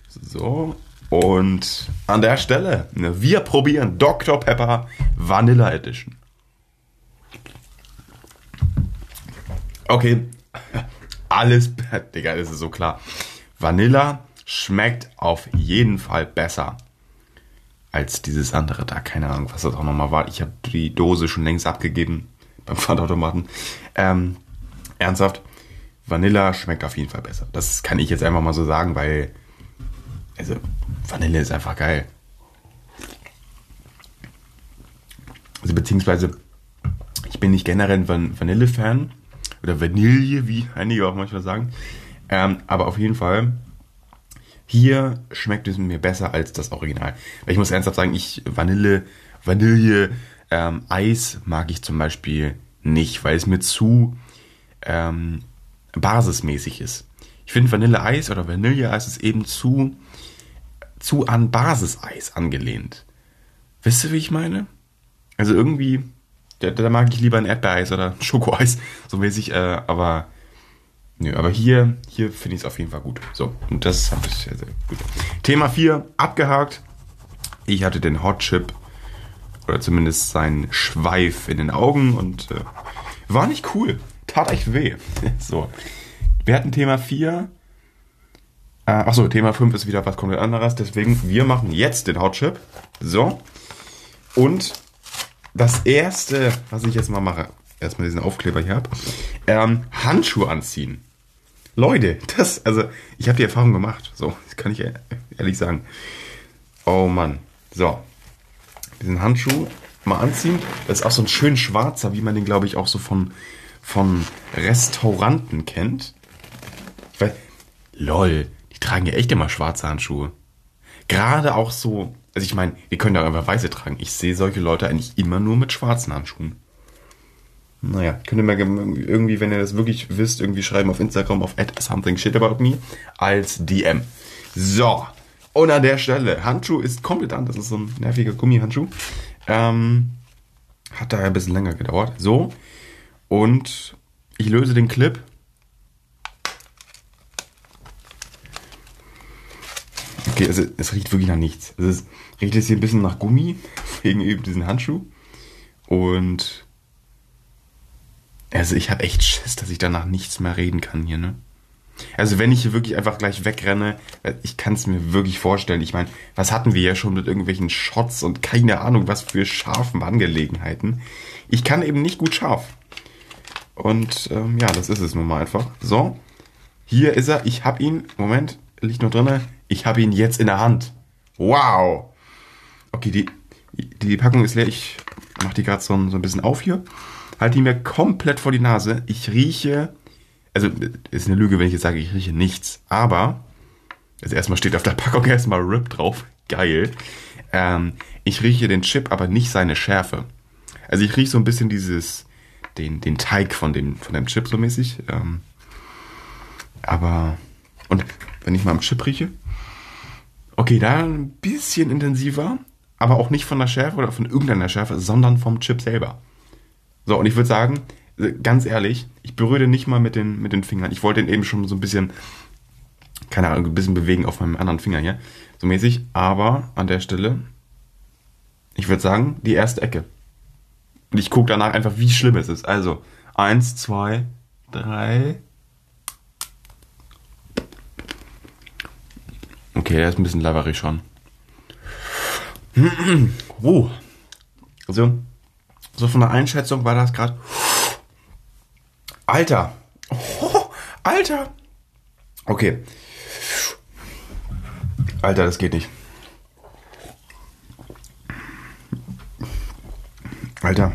So, und an der Stelle, ne, wir probieren Dr. Pepper Vanilla Edition. Okay, alles, Digga, das ist so klar. Vanilla schmeckt auf jeden Fall besser als dieses andere da. Keine Ahnung, was das auch nochmal war. Ich habe die Dose schon längst abgegeben beim Pfandautomaten. Ähm, ernsthaft, Vanilla schmeckt auf jeden Fall besser. Das kann ich jetzt einfach mal so sagen, weil also Vanille ist einfach geil. Also beziehungsweise ich bin nicht generell ein Vanille-Fan oder Vanille, wie einige auch manchmal sagen. Ähm, aber auf jeden Fall hier schmeckt es mir besser als das Original. Weil ich muss ernsthaft sagen, ich Vanille, Vanille, ähm, Eis mag ich zum Beispiel nicht, weil es mir zu ähm, basismäßig ist. Ich finde Vanilleeis oder Vanilleeis ist eben zu, zu an Basiseis angelehnt. Wisst ihr, wie ich meine? Also irgendwie, da, da mag ich lieber ein Erdbeereis oder Schokoeis, so mäßig, äh, aber nö, aber hier, hier finde ich es auf jeden Fall gut. So, und das habe ich sehr, sehr gut. Thema 4, abgehakt. Ich hatte den Hot Chip oder zumindest seinen Schweif in den Augen und äh, war nicht cool tat echt weh. so. Wir hatten Thema 4. Äh, achso, Thema 5 ist wieder was komplett anderes. Deswegen, wir machen jetzt den Hotchip. So. Und das erste, was ich jetzt mal mache, erstmal diesen Aufkleber hier habe, ähm, Handschuhe anziehen. Leute, das, also, ich habe die Erfahrung gemacht. So, das kann ich ehrlich sagen. Oh Mann. So. Diesen Handschuh mal anziehen. Das ist auch so ein schön schwarzer, wie man den, glaube ich, auch so von von Restauranten kennt. Ich lol, die tragen ja echt immer schwarze Handschuhe. Gerade auch so, also ich meine, die können ja einfach weiße tragen. Ich sehe solche Leute eigentlich immer nur mit schwarzen Handschuhen. Naja, könnt ihr mir irgendwie, wenn ihr das wirklich wisst, irgendwie schreiben auf Instagram auf something shit about me als DM. So, und an der Stelle, Handschuh ist komplett an. Das ist so ein nerviger Gummihandschuh. Ähm, hat daher ein bisschen länger gedauert. So, und ich löse den Clip. Okay, also es riecht wirklich nach nichts. Also es riecht jetzt hier ein bisschen nach Gummi, wegen eben diesen Handschuh. Und also ich habe echt Schiss, dass ich danach nichts mehr reden kann hier, ne? Also wenn ich hier wirklich einfach gleich wegrenne, ich kann es mir wirklich vorstellen. Ich meine, was hatten wir ja schon mit irgendwelchen Shots und keine Ahnung, was für scharfen Angelegenheiten. Ich kann eben nicht gut scharf. Und ähm, ja, das ist es nun mal einfach. So, hier ist er. Ich habe ihn. Moment, liegt noch drin. Ich habe ihn jetzt in der Hand. Wow. Okay, die, die Packung ist leer. Ich mache die gerade so, so ein bisschen auf hier. Halte die mir komplett vor die Nase. Ich rieche, also ist eine Lüge, wenn ich jetzt sage, ich rieche nichts. Aber, also erstmal steht auf der Packung erstmal RIP drauf. Geil. Ähm, ich rieche den Chip, aber nicht seine Schärfe. Also ich rieche so ein bisschen dieses, den, den Teig von dem, von dem Chip so mäßig. Ähm, aber, und wenn ich mal am Chip rieche, okay, da ein bisschen intensiver, aber auch nicht von der Schärfe oder von irgendeiner Schärfe, sondern vom Chip selber. So, und ich würde sagen, ganz ehrlich, ich berühre den nicht mal mit den, mit den Fingern. Ich wollte den eben schon so ein bisschen, keine Ahnung, ein bisschen bewegen auf meinem anderen Finger hier, so mäßig, aber an der Stelle, ich würde sagen, die erste Ecke. Und ich gucke danach einfach, wie schlimm es ist. Also, eins, zwei, drei. Okay, der ist ein bisschen laberig schon. Oh. Also, so von der Einschätzung war das gerade. Alter. Oh, Alter. Okay. Alter, das geht nicht. Alter.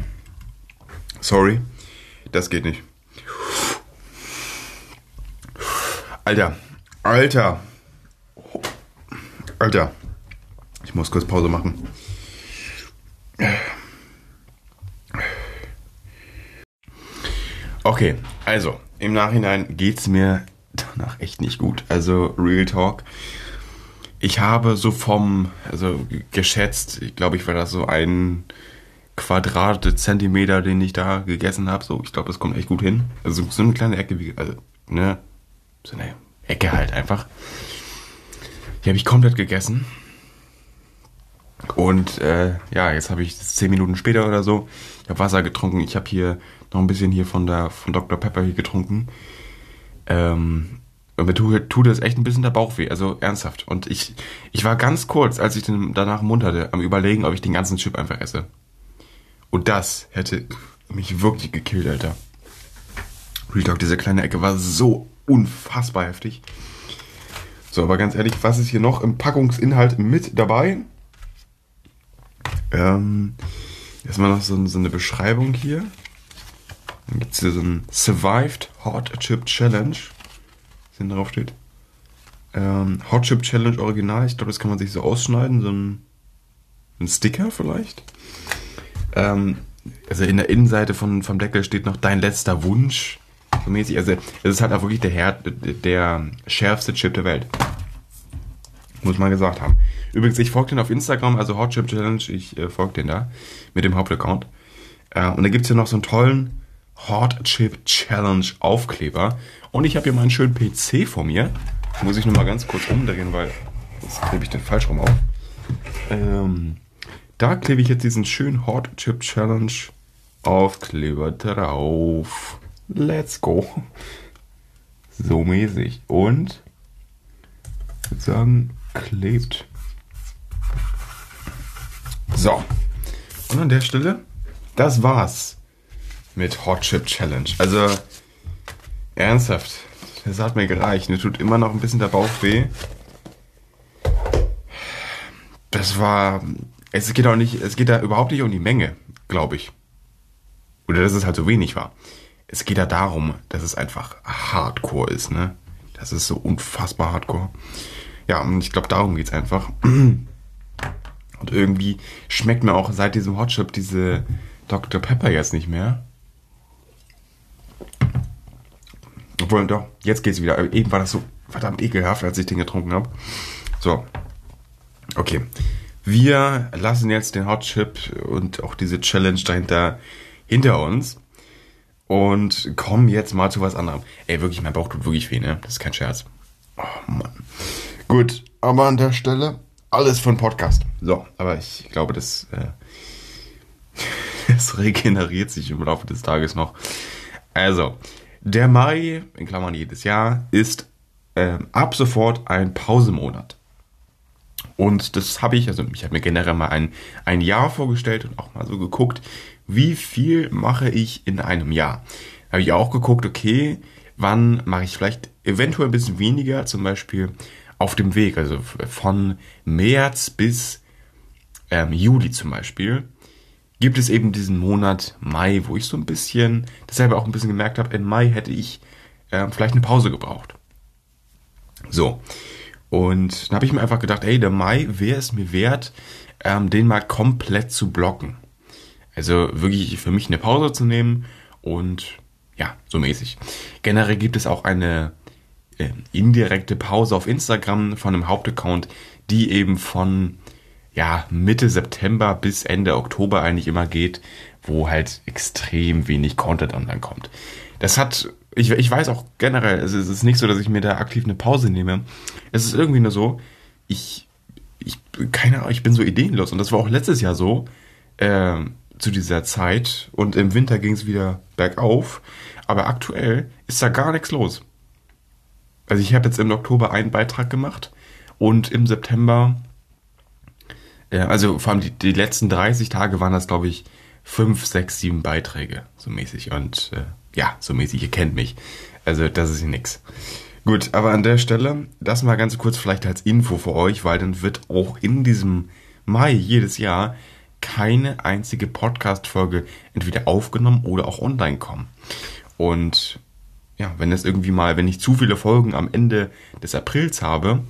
Sorry. Das geht nicht. Alter. Alter. Alter. Ich muss kurz Pause machen. Okay, also im Nachhinein geht es mir danach echt nicht gut. Also Real Talk. Ich habe so vom, also geschätzt, ich glaube, ich war das so ein Quadratzentimeter, den ich da gegessen habe. So, ich glaube, das kommt echt gut hin. Also so eine kleine Ecke, wie, also, ne, so eine Ecke halt einfach. Die habe ich komplett gegessen. Und äh, ja, jetzt habe ich zehn Minuten später oder so, ich habe Wasser getrunken. Ich habe hier noch ein bisschen hier von der von Dr. Pepper hier getrunken. Ähm, und mir tut, tut das echt ein bisschen der Bauch weh, also ernsthaft. Und ich, ich war ganz kurz, als ich den danach Mund hatte, am überlegen, ob ich den ganzen Chip einfach esse. Und das hätte mich wirklich gekillt, Alter. Real Talk, diese kleine Ecke war so unfassbar heftig. So, aber ganz ehrlich, was ist hier noch im Packungsinhalt mit dabei? Ähm, erstmal noch so, so eine Beschreibung hier. Dann gibt es hier so ein Survived Hot Chip Challenge. Was drauf steht. Ähm, Hot Chip Challenge Original. Ich glaube, das kann man sich so ausschneiden. So ein, ein Sticker vielleicht. Ähm, also in der Innenseite von, vom Deckel steht noch dein letzter Wunsch. So mäßig. Also es ist halt auch wirklich der, Her der schärfste Chip der Welt. Muss man gesagt haben. Übrigens, ich folge den auf Instagram, also Hot Chip Challenge. Ich äh, folge den da mit dem Hauptaccount. Äh, und da gibt es hier noch so einen tollen Hot Chip Challenge Aufkleber. Und ich habe hier meinen schönen PC vor mir. Muss ich nur mal ganz kurz umdrehen, weil jetzt klebe ich den falsch rum auf. Ähm, da klebe ich jetzt diesen schönen Hot Chip Challenge Aufkleber drauf. Let's go. So mäßig. Und ich würde sagen, klebt. So. Und an der Stelle, das war's mit Hot Chip Challenge. Also, ernsthaft, das hat mir gereicht. Mir tut immer noch ein bisschen der Bauch weh. Das war. Es geht auch nicht, es geht da überhaupt nicht um die Menge, glaube ich. Oder dass es halt so wenig war. Es geht da darum, dass es einfach Hardcore ist, ne? Das ist so unfassbar Hardcore. Ja, und ich glaube, darum geht's einfach. Und irgendwie schmeckt mir auch seit diesem Hot Chip diese Dr. Pepper jetzt nicht mehr. Obwohl, doch, jetzt geht's wieder. Eben war das so verdammt ekelhaft, als ich den getrunken habe. So. Okay. Wir lassen jetzt den Hot Chip und auch diese Challenge dahinter hinter uns und kommen jetzt mal zu was anderem. Ey, wirklich, mein Bauch tut wirklich weh, ne? Das ist kein Scherz. Oh Mann. Gut, aber an der Stelle alles von Podcast. So, aber ich glaube, das, äh, das regeneriert sich im Laufe des Tages noch. Also, der Mai, in Klammern jedes Jahr, ist äh, ab sofort ein Pausemonat. Und das habe ich, also ich habe mir generell mal ein, ein Jahr vorgestellt und auch mal so geguckt, wie viel mache ich in einem Jahr. Habe ich auch geguckt, okay, wann mache ich vielleicht eventuell ein bisschen weniger, zum Beispiel auf dem Weg, also von März bis ähm, Juli zum Beispiel, gibt es eben diesen Monat Mai, wo ich so ein bisschen, deshalb auch ein bisschen gemerkt habe, in Mai hätte ich äh, vielleicht eine Pause gebraucht. So. Und dann habe ich mir einfach gedacht, ey, der Mai wäre es mir wert, ähm, den mal komplett zu blocken. Also wirklich für mich eine Pause zu nehmen und ja, so mäßig. Generell gibt es auch eine äh, indirekte Pause auf Instagram von einem Hauptaccount, die eben von ja, Mitte September bis Ende Oktober eigentlich immer geht, wo halt extrem wenig Content online kommt. Das hat, ich, ich weiß auch generell, es ist nicht so, dass ich mir da aktiv eine Pause nehme. Es ist irgendwie nur so, ich, ich, keine Ahnung, ich bin so ideenlos und das war auch letztes Jahr so, äh, zu dieser Zeit und im Winter ging es wieder bergauf, aber aktuell ist da gar nichts los. Also ich habe jetzt im Oktober einen Beitrag gemacht und im September ja, also vor allem die, die letzten 30 Tage waren das, glaube ich, 5, 6, 7 Beiträge, so mäßig. Und äh, ja, so mäßig, ihr kennt mich. Also das ist nix. Gut, aber an der Stelle, das mal ganz kurz vielleicht als Info für euch, weil dann wird auch in diesem Mai jedes Jahr keine einzige Podcast-Folge entweder aufgenommen oder auch online kommen. Und ja, wenn es irgendwie mal, wenn ich zu viele Folgen am Ende des Aprils habe,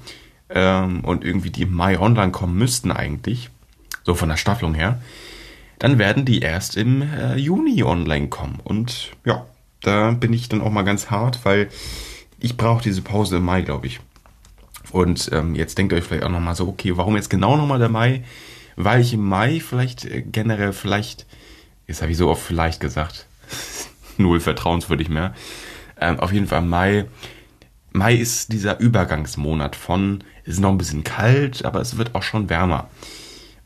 ähm, und irgendwie die im Mai online kommen müssten eigentlich, so von der Staffelung her, dann werden die erst im äh, Juni online kommen. Und ja, da bin ich dann auch mal ganz hart, weil ich brauche diese Pause im Mai, glaube ich. Und ähm, jetzt denkt ihr euch vielleicht auch nochmal so, okay, warum jetzt genau nochmal der Mai? Weil ich im Mai vielleicht äh, generell vielleicht, jetzt habe ich so oft vielleicht gesagt, null vertrauenswürdig mehr, ähm, auf jeden Fall Mai Mai ist dieser Übergangsmonat von, es ist noch ein bisschen kalt, aber es wird auch schon wärmer.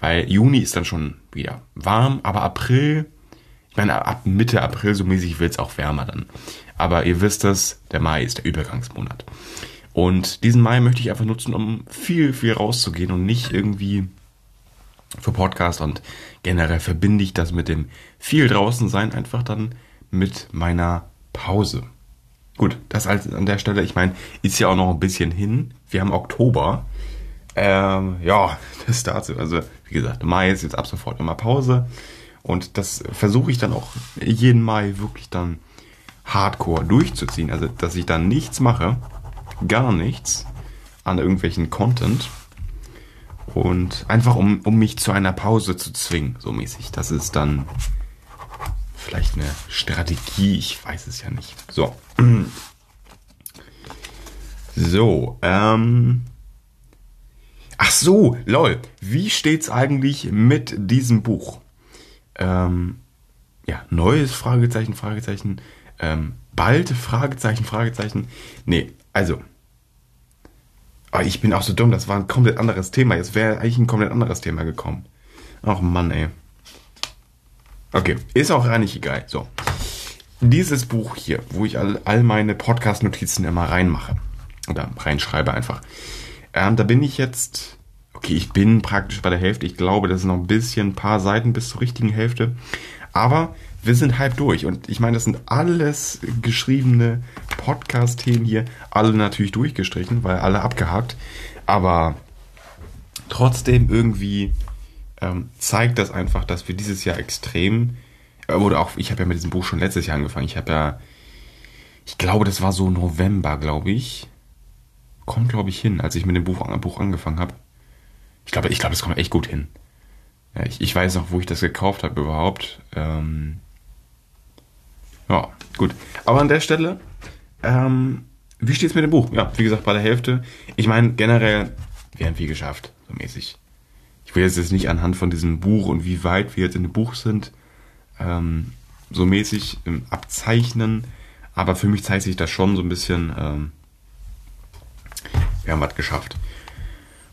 Weil Juni ist dann schon wieder warm, aber April, ich meine, ab Mitte April so mäßig wird es auch wärmer dann. Aber ihr wisst es, der Mai ist der Übergangsmonat. Und diesen Mai möchte ich einfach nutzen, um viel, viel rauszugehen und nicht irgendwie für Podcast und generell verbinde ich das mit dem viel draußen sein einfach dann mit meiner Pause. Gut, das als an der Stelle, ich meine, ist ja auch noch ein bisschen hin. Wir haben Oktober. Ähm, ja, das dazu. Also, wie gesagt, Mai ist jetzt ab sofort immer Pause. Und das versuche ich dann auch jeden Mai wirklich dann hardcore durchzuziehen. Also, dass ich dann nichts mache, gar nichts an irgendwelchen Content. Und einfach um, um mich zu einer Pause zu zwingen, so mäßig. Das ist dann vielleicht eine Strategie, ich weiß es ja nicht. So. So, ähm. Ach so, lol. Wie steht's eigentlich mit diesem Buch? Ähm, ja, neues Fragezeichen, Fragezeichen. Ähm, bald Fragezeichen, Fragezeichen. Nee, also. Oh, ich bin auch so dumm, das war ein komplett anderes Thema. Jetzt wäre eigentlich ein komplett anderes Thema gekommen. Ach Mann, ey. Okay, ist auch eigentlich egal. So. Dieses Buch hier, wo ich all, all meine Podcast-Notizen immer reinmache. Oder reinschreibe einfach. Ähm, da bin ich jetzt. Okay, ich bin praktisch bei der Hälfte. Ich glaube, das ist noch ein bisschen, ein paar Seiten bis zur richtigen Hälfte. Aber wir sind halb durch. Und ich meine, das sind alles geschriebene Podcast-Themen hier. Alle natürlich durchgestrichen, weil alle abgehakt. Aber trotzdem irgendwie ähm, zeigt das einfach, dass wir dieses Jahr extrem, äh, oder auch, ich habe ja mit diesem Buch schon letztes Jahr angefangen. Ich habe ja, ich glaube, das war so November, glaube ich. Kommt, glaube ich, hin, als ich mit dem Buch, Buch angefangen habe. Ich glaube, ich glaube, das kommt echt gut hin. Ich, ich weiß noch, wo ich das gekauft habe überhaupt. Ähm, ja, gut. Aber an der Stelle, ähm, wie steht es mit dem Buch? Ja, wie gesagt, bei der Hälfte. Ich meine, generell, wir haben viel geschafft, so mäßig ich will jetzt nicht anhand von diesem Buch und wie weit wir jetzt in dem Buch sind, ähm, so mäßig ähm, abzeichnen, aber für mich zeigt sich das schon so ein bisschen, ähm, wir haben was geschafft.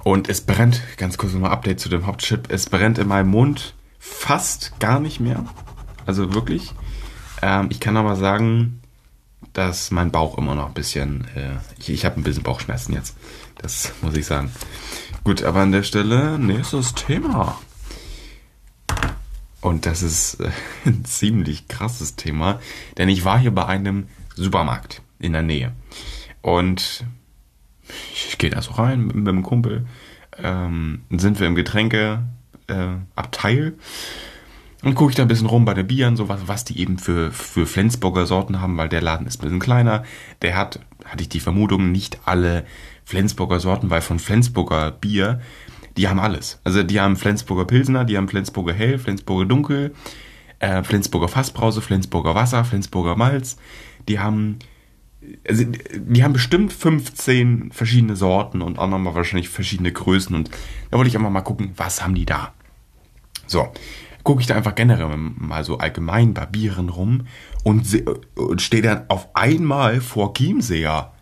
Und es brennt, ganz kurz nochmal Update zu dem Hauptchip, es brennt in meinem Mund fast gar nicht mehr. Also wirklich. Ähm, ich kann aber sagen, dass mein Bauch immer noch ein bisschen, äh, ich, ich habe ein bisschen Bauchschmerzen jetzt. Das muss ich sagen. Gut, aber an der Stelle nächstes Thema. Und das ist äh, ein ziemlich krasses Thema, denn ich war hier bei einem Supermarkt in der Nähe. Und ich gehe da so rein mit, mit einem Kumpel. Ähm, sind wir im Getränkeabteil. Äh, und gucke ich da ein bisschen rum bei den Bieren, so was, was die eben für, für Flensburger Sorten haben, weil der Laden ist ein bisschen kleiner. Der hat, hatte ich die Vermutung, nicht alle Flensburger Sorten, weil von Flensburger Bier, die haben alles. Also die haben Flensburger Pilsener, die haben Flensburger Hell, Flensburger Dunkel, äh, Flensburger Fassbrause, Flensburger Wasser, Flensburger Malz. Die haben also die haben bestimmt 15 verschiedene Sorten und auch nochmal wahrscheinlich verschiedene Größen und da wollte ich einfach mal gucken, was haben die da. So, gucke ich da einfach generell mal so allgemein bei Bieren rum und, und stehe dann auf einmal vor Chiemseer.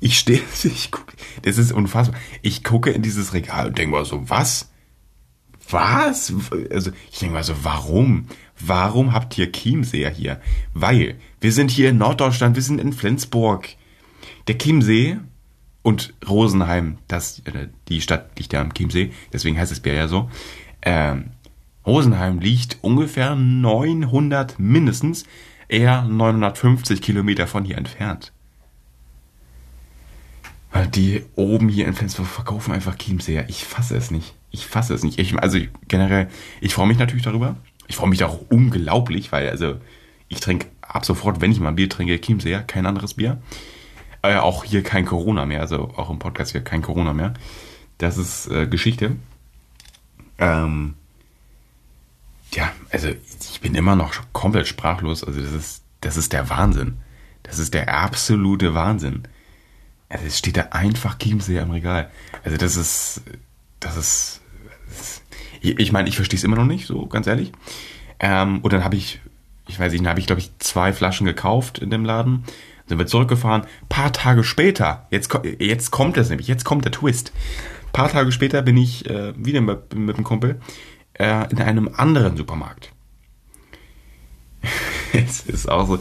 Ich stehe, ich guck, das ist unfassbar. Ich gucke in dieses Regal und denke mal so, was? Was? Also, ich denke mal so, warum? Warum habt ihr Chiemseer hier? Weil, wir sind hier in Norddeutschland, wir sind in Flensburg. Der Chiemsee und Rosenheim, das, äh, die Stadt liegt ja am Chiemsee, deswegen heißt das Bier ja so, ähm, Rosenheim liegt ungefähr 900 mindestens, eher 950 Kilometer von hier entfernt. Die oben hier in Flensburg verkaufen einfach Chiemseer. Ich fasse es nicht. Ich fasse es nicht. Ich, also generell, ich freue mich natürlich darüber. Ich freue mich auch unglaublich, weil also ich trinke ab sofort, wenn ich mal ein Bier trinke, Chiemseer, kein anderes Bier. Äh, auch hier kein Corona mehr, also auch im Podcast hier kein Corona mehr. Das ist äh, Geschichte. Ähm, ja, also ich bin immer noch komplett sprachlos. Also das ist, das ist der Wahnsinn. Das ist der absolute Wahnsinn. Also es steht da einfach Chiemsee am Regal. Also das ist, das ist, das ist ich meine, ich verstehe es immer noch nicht, so ganz ehrlich. Ähm, und dann habe ich, ich weiß nicht, dann habe ich glaube ich zwei Flaschen gekauft in dem Laden. Sind wir zurückgefahren. Paar Tage später, jetzt, jetzt kommt es nämlich, jetzt kommt der Twist. Paar Tage später bin ich äh, wieder mit, mit dem Kumpel äh, in einem anderen Supermarkt. es ist auch so,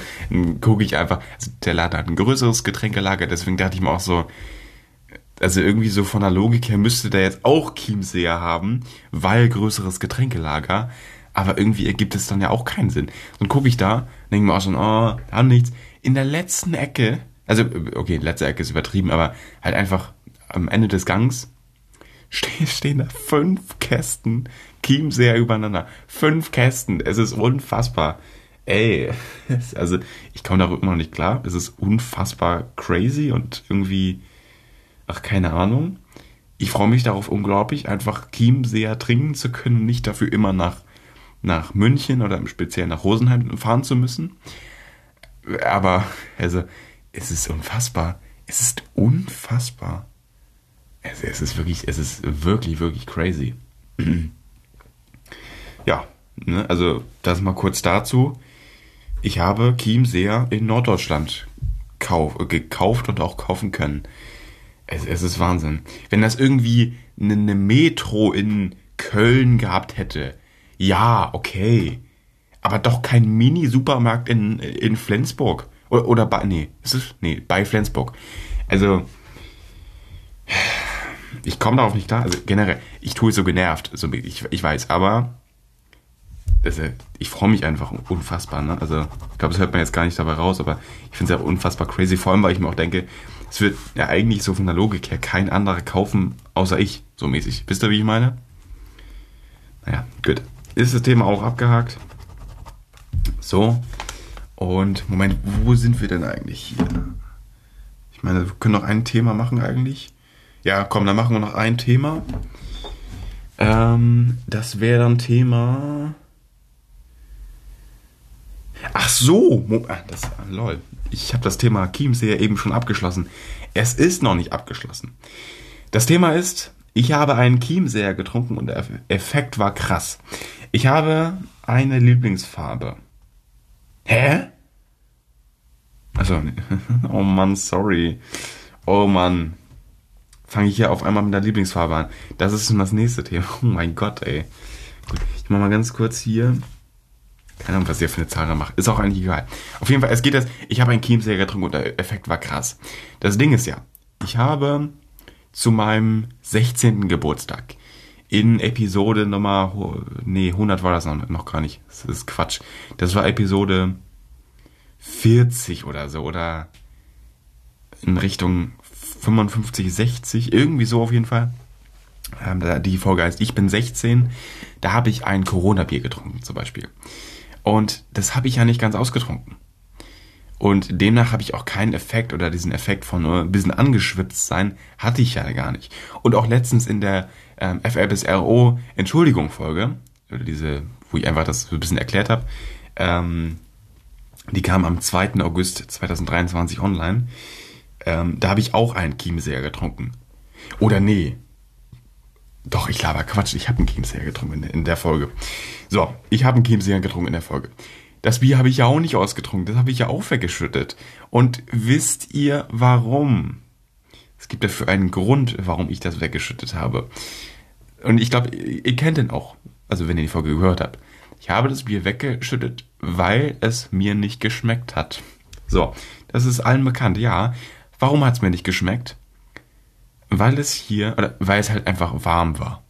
gucke ich einfach, also der Laden hat ein größeres Getränkelager, deswegen dachte ich mir auch so, also irgendwie so von der Logik her müsste der jetzt auch Chiemseer haben, weil größeres Getränkelager, aber irgendwie ergibt es dann ja auch keinen Sinn. Und gucke ich da, denke mir auch schon, oh, da nichts. In der letzten Ecke, also okay, letzte Ecke ist übertrieben, aber halt einfach am Ende des Gangs stehen da fünf Kästen Chiemseer übereinander. Fünf Kästen. Es ist unfassbar. Ey, also ich komme darüber noch nicht klar. Es ist unfassbar crazy und irgendwie, ach keine Ahnung. Ich freue mich darauf unglaublich, einfach Chiemseer trinken zu können, nicht dafür immer nach, nach München oder speziell nach Rosenheim fahren zu müssen. Aber, also, es ist unfassbar. Es ist unfassbar. Es, es ist wirklich, es ist wirklich, wirklich crazy. ja, ne, also das mal kurz dazu. Ich habe Chiemseer in Norddeutschland kauf, gekauft und auch kaufen können. Es, es ist Wahnsinn. Wenn das irgendwie eine, eine Metro in Köln gehabt hätte, ja, okay. Aber doch kein Mini-Supermarkt in, in Flensburg. Oder, oder bei, nee, ist es? Nee, bei Flensburg. Also, ich komme darauf nicht klar. Also generell, ich tue so genervt, so ich, ich weiß, aber also, ich freue mich einfach unfassbar. Ne? Also ich glaube, das hört man jetzt gar nicht dabei raus, aber ich finde es ja unfassbar crazy. Vor allem, weil ich mir auch denke, es wird ja eigentlich so von der Logik her kein anderer kaufen, außer ich, so mäßig. Wisst ihr, wie ich meine? Naja, gut. Ist das Thema auch abgehakt? So. Und Moment, wo sind wir denn eigentlich hier? Ich meine, wir können noch ein Thema machen eigentlich. Ja, komm, dann machen wir noch ein Thema. Ähm, das wäre dann Thema. Ach so, ah, das, lol. Ich habe das Thema Chiemseer eben schon abgeschlossen. Es ist noch nicht abgeschlossen. Das Thema ist, ich habe einen Chiemseer getrunken und der Effekt war krass. Ich habe eine Lieblingsfarbe. Hä? Also, oh Mann, sorry. Oh Mann fange ich hier auf einmal mit der Lieblingsfarbe an. Das ist schon das nächste Thema. Oh mein Gott, ey. Gut, ich mach mal ganz kurz hier. Keine Ahnung, was ihr für eine Zahl da macht. Ist auch eigentlich egal. Auf jeden Fall, es geht jetzt. Ich habe einen Chiemseer getrunken und der Effekt war krass. Das Ding ist ja, ich habe zu meinem 16. Geburtstag in Episode Nummer, nee, 100 war das noch, noch gar nicht. Das ist Quatsch. Das war Episode 40 oder so, oder in Richtung 55, 60, irgendwie so auf jeden Fall. Ähm, die Folge heißt Ich bin 16. Da habe ich ein Corona-Bier getrunken zum Beispiel. Und das habe ich ja nicht ganz ausgetrunken. Und demnach habe ich auch keinen Effekt oder diesen Effekt von nur ein bisschen angeschwipst sein, hatte ich ja gar nicht. Und auch letztens in der ähm, FR bis RO Entschuldigung Folge, oder diese, wo ich einfach das so ein bisschen erklärt habe, ähm, die kam am 2. August 2023 online. Ähm, da habe ich auch einen Chiemseer getrunken. Oder nee. Doch, ich laber Quatsch, ich habe einen Chiemseer getrunken in, in der Folge. So, ich habe einen Chiemseer getrunken in der Folge. Das Bier habe ich ja auch nicht ausgetrunken, das habe ich ja auch weggeschüttet. Und wisst ihr warum? Es gibt dafür einen Grund, warum ich das weggeschüttet habe. Und ich glaube, ihr kennt den auch. Also wenn ihr die Folge gehört habt. Ich habe das Bier weggeschüttet, weil es mir nicht geschmeckt hat. So, das ist allen bekannt. Ja, warum hat es mir nicht geschmeckt? Weil es hier, oder weil es halt einfach warm war.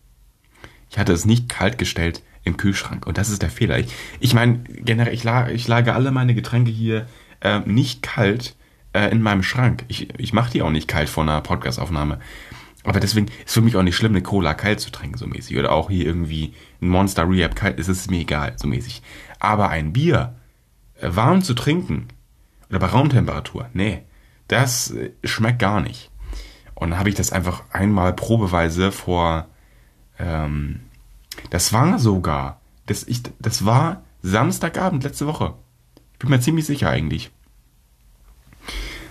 Ich hatte es nicht kalt gestellt im Kühlschrank. Und das ist der Fehler. Ich, ich meine, generell, ich, lag, ich lage alle meine Getränke hier äh, nicht kalt äh, in meinem Schrank. Ich, ich mache die auch nicht kalt vor einer Podcastaufnahme. Aber deswegen ist für mich auch nicht schlimm, eine Cola kalt zu trinken, so mäßig. Oder auch hier irgendwie ein Monster Rehab kalt, ist es mir egal, so mäßig. Aber ein Bier äh, warm zu trinken, oder bei Raumtemperatur, nee, das äh, schmeckt gar nicht. Und dann habe ich das einfach einmal probeweise vor ähm, das war sogar. Das, ich, das war Samstagabend letzte Woche. Ich bin mir ziemlich sicher eigentlich.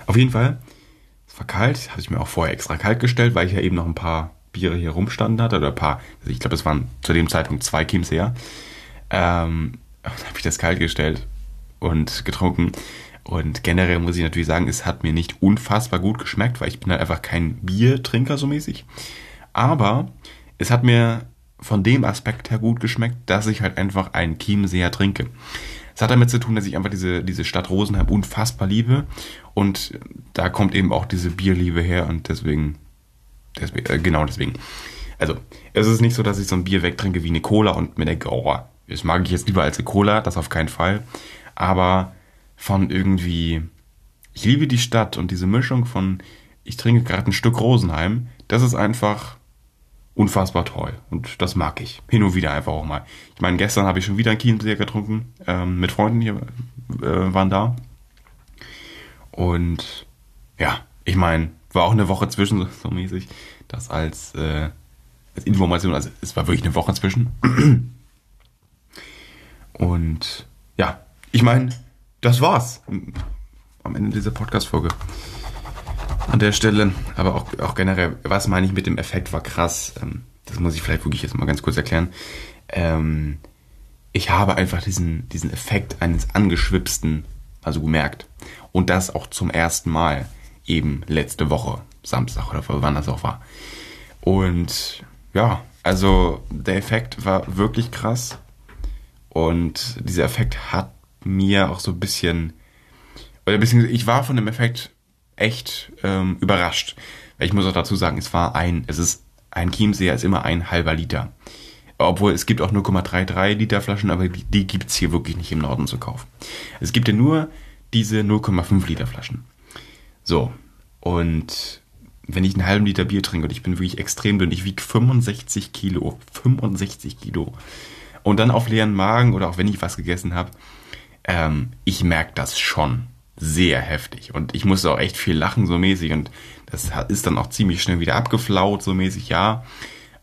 Auf jeden Fall, es war kalt, hatte ich mir auch vorher extra kalt gestellt, weil ich ja eben noch ein paar Biere hier rumstanden hatte, oder ein paar, also ich glaube, es waren zu dem Zeitpunkt zwei Kims her. Ähm, habe ich das kalt gestellt und getrunken. Und generell muss ich natürlich sagen, es hat mir nicht unfassbar gut geschmeckt, weil ich bin halt einfach kein Biertrinker so mäßig. Aber es hat mir von dem Aspekt her gut geschmeckt, dass ich halt einfach einen Chiemseer trinke. Es hat damit zu tun, dass ich einfach diese, diese Stadt Rosenheim unfassbar liebe und da kommt eben auch diese Bierliebe her und deswegen, deswegen äh, genau deswegen. Also, es ist nicht so, dass ich so ein Bier wegtrinke wie eine Cola und mir denke, oh, das mag ich jetzt lieber als eine Cola, das auf keinen Fall. Aber von irgendwie, ich liebe die Stadt und diese Mischung von, ich trinke gerade ein Stück Rosenheim, das ist einfach unfassbar toll. Und das mag ich. Hin und wieder einfach auch mal. Ich meine, gestern habe ich schon wieder ein Chiemseer getrunken. Ähm, mit Freunden hier äh, waren da. Und ja, ich meine, war auch eine Woche zwischen, so, mäßig. Das als, äh, als Information, also es war wirklich eine Woche zwischen. Und ja, ich meine, das war's. Am Ende dieser Podcast-Folge an der Stelle. Aber auch, auch generell, was meine ich mit dem Effekt war krass. Ähm, das muss ich vielleicht wirklich jetzt mal ganz kurz erklären. Ähm, ich habe einfach diesen, diesen Effekt eines angeschwipsten, also gemerkt. Und das auch zum ersten Mal eben letzte Woche, Samstag oder wann das auch war. Und ja, also der Effekt war wirklich krass. Und dieser Effekt hat mir auch so ein bisschen, oder bisschen, ich war von dem Effekt echt ähm, überrascht. Ich muss auch dazu sagen, es war ein, es ist ein Chiemseer ist immer ein halber Liter. Obwohl es gibt auch 0,33 Liter Flaschen, aber die, gibt es hier wirklich nicht im Norden zu kaufen. Es gibt ja nur diese 0,5 Liter Flaschen. So, und wenn ich einen halben Liter Bier trinke und ich bin wirklich extrem dünn, ich wiege 65 Kilo, 65 Kilo. Und dann auf leeren Magen oder auch wenn ich was gegessen habe, ähm, ich merke das schon sehr heftig. Und ich musste auch echt viel lachen, so mäßig. Und das ist dann auch ziemlich schnell wieder abgeflaut, so mäßig, ja.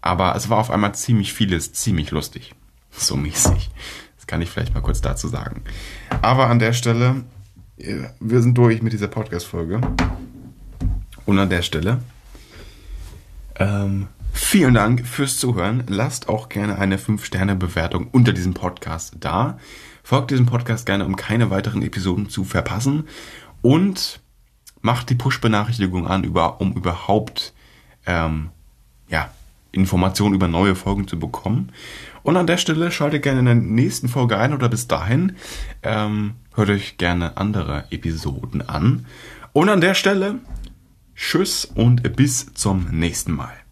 Aber es war auf einmal ziemlich vieles, ziemlich lustig. So mäßig. Das kann ich vielleicht mal kurz dazu sagen. Aber an der Stelle, wir sind durch mit dieser Podcast-Folge. Und an der Stelle, ähm, vielen Dank fürs Zuhören. Lasst auch gerne eine 5-Sterne-Bewertung unter diesem Podcast da. Folgt diesem Podcast gerne, um keine weiteren Episoden zu verpassen. Und macht die Push-Benachrichtigung an, über, um überhaupt ähm, ja, Informationen über neue Folgen zu bekommen. Und an der Stelle schaltet gerne in der nächsten Folge ein oder bis dahin ähm, hört euch gerne andere Episoden an. Und an der Stelle Tschüss und bis zum nächsten Mal.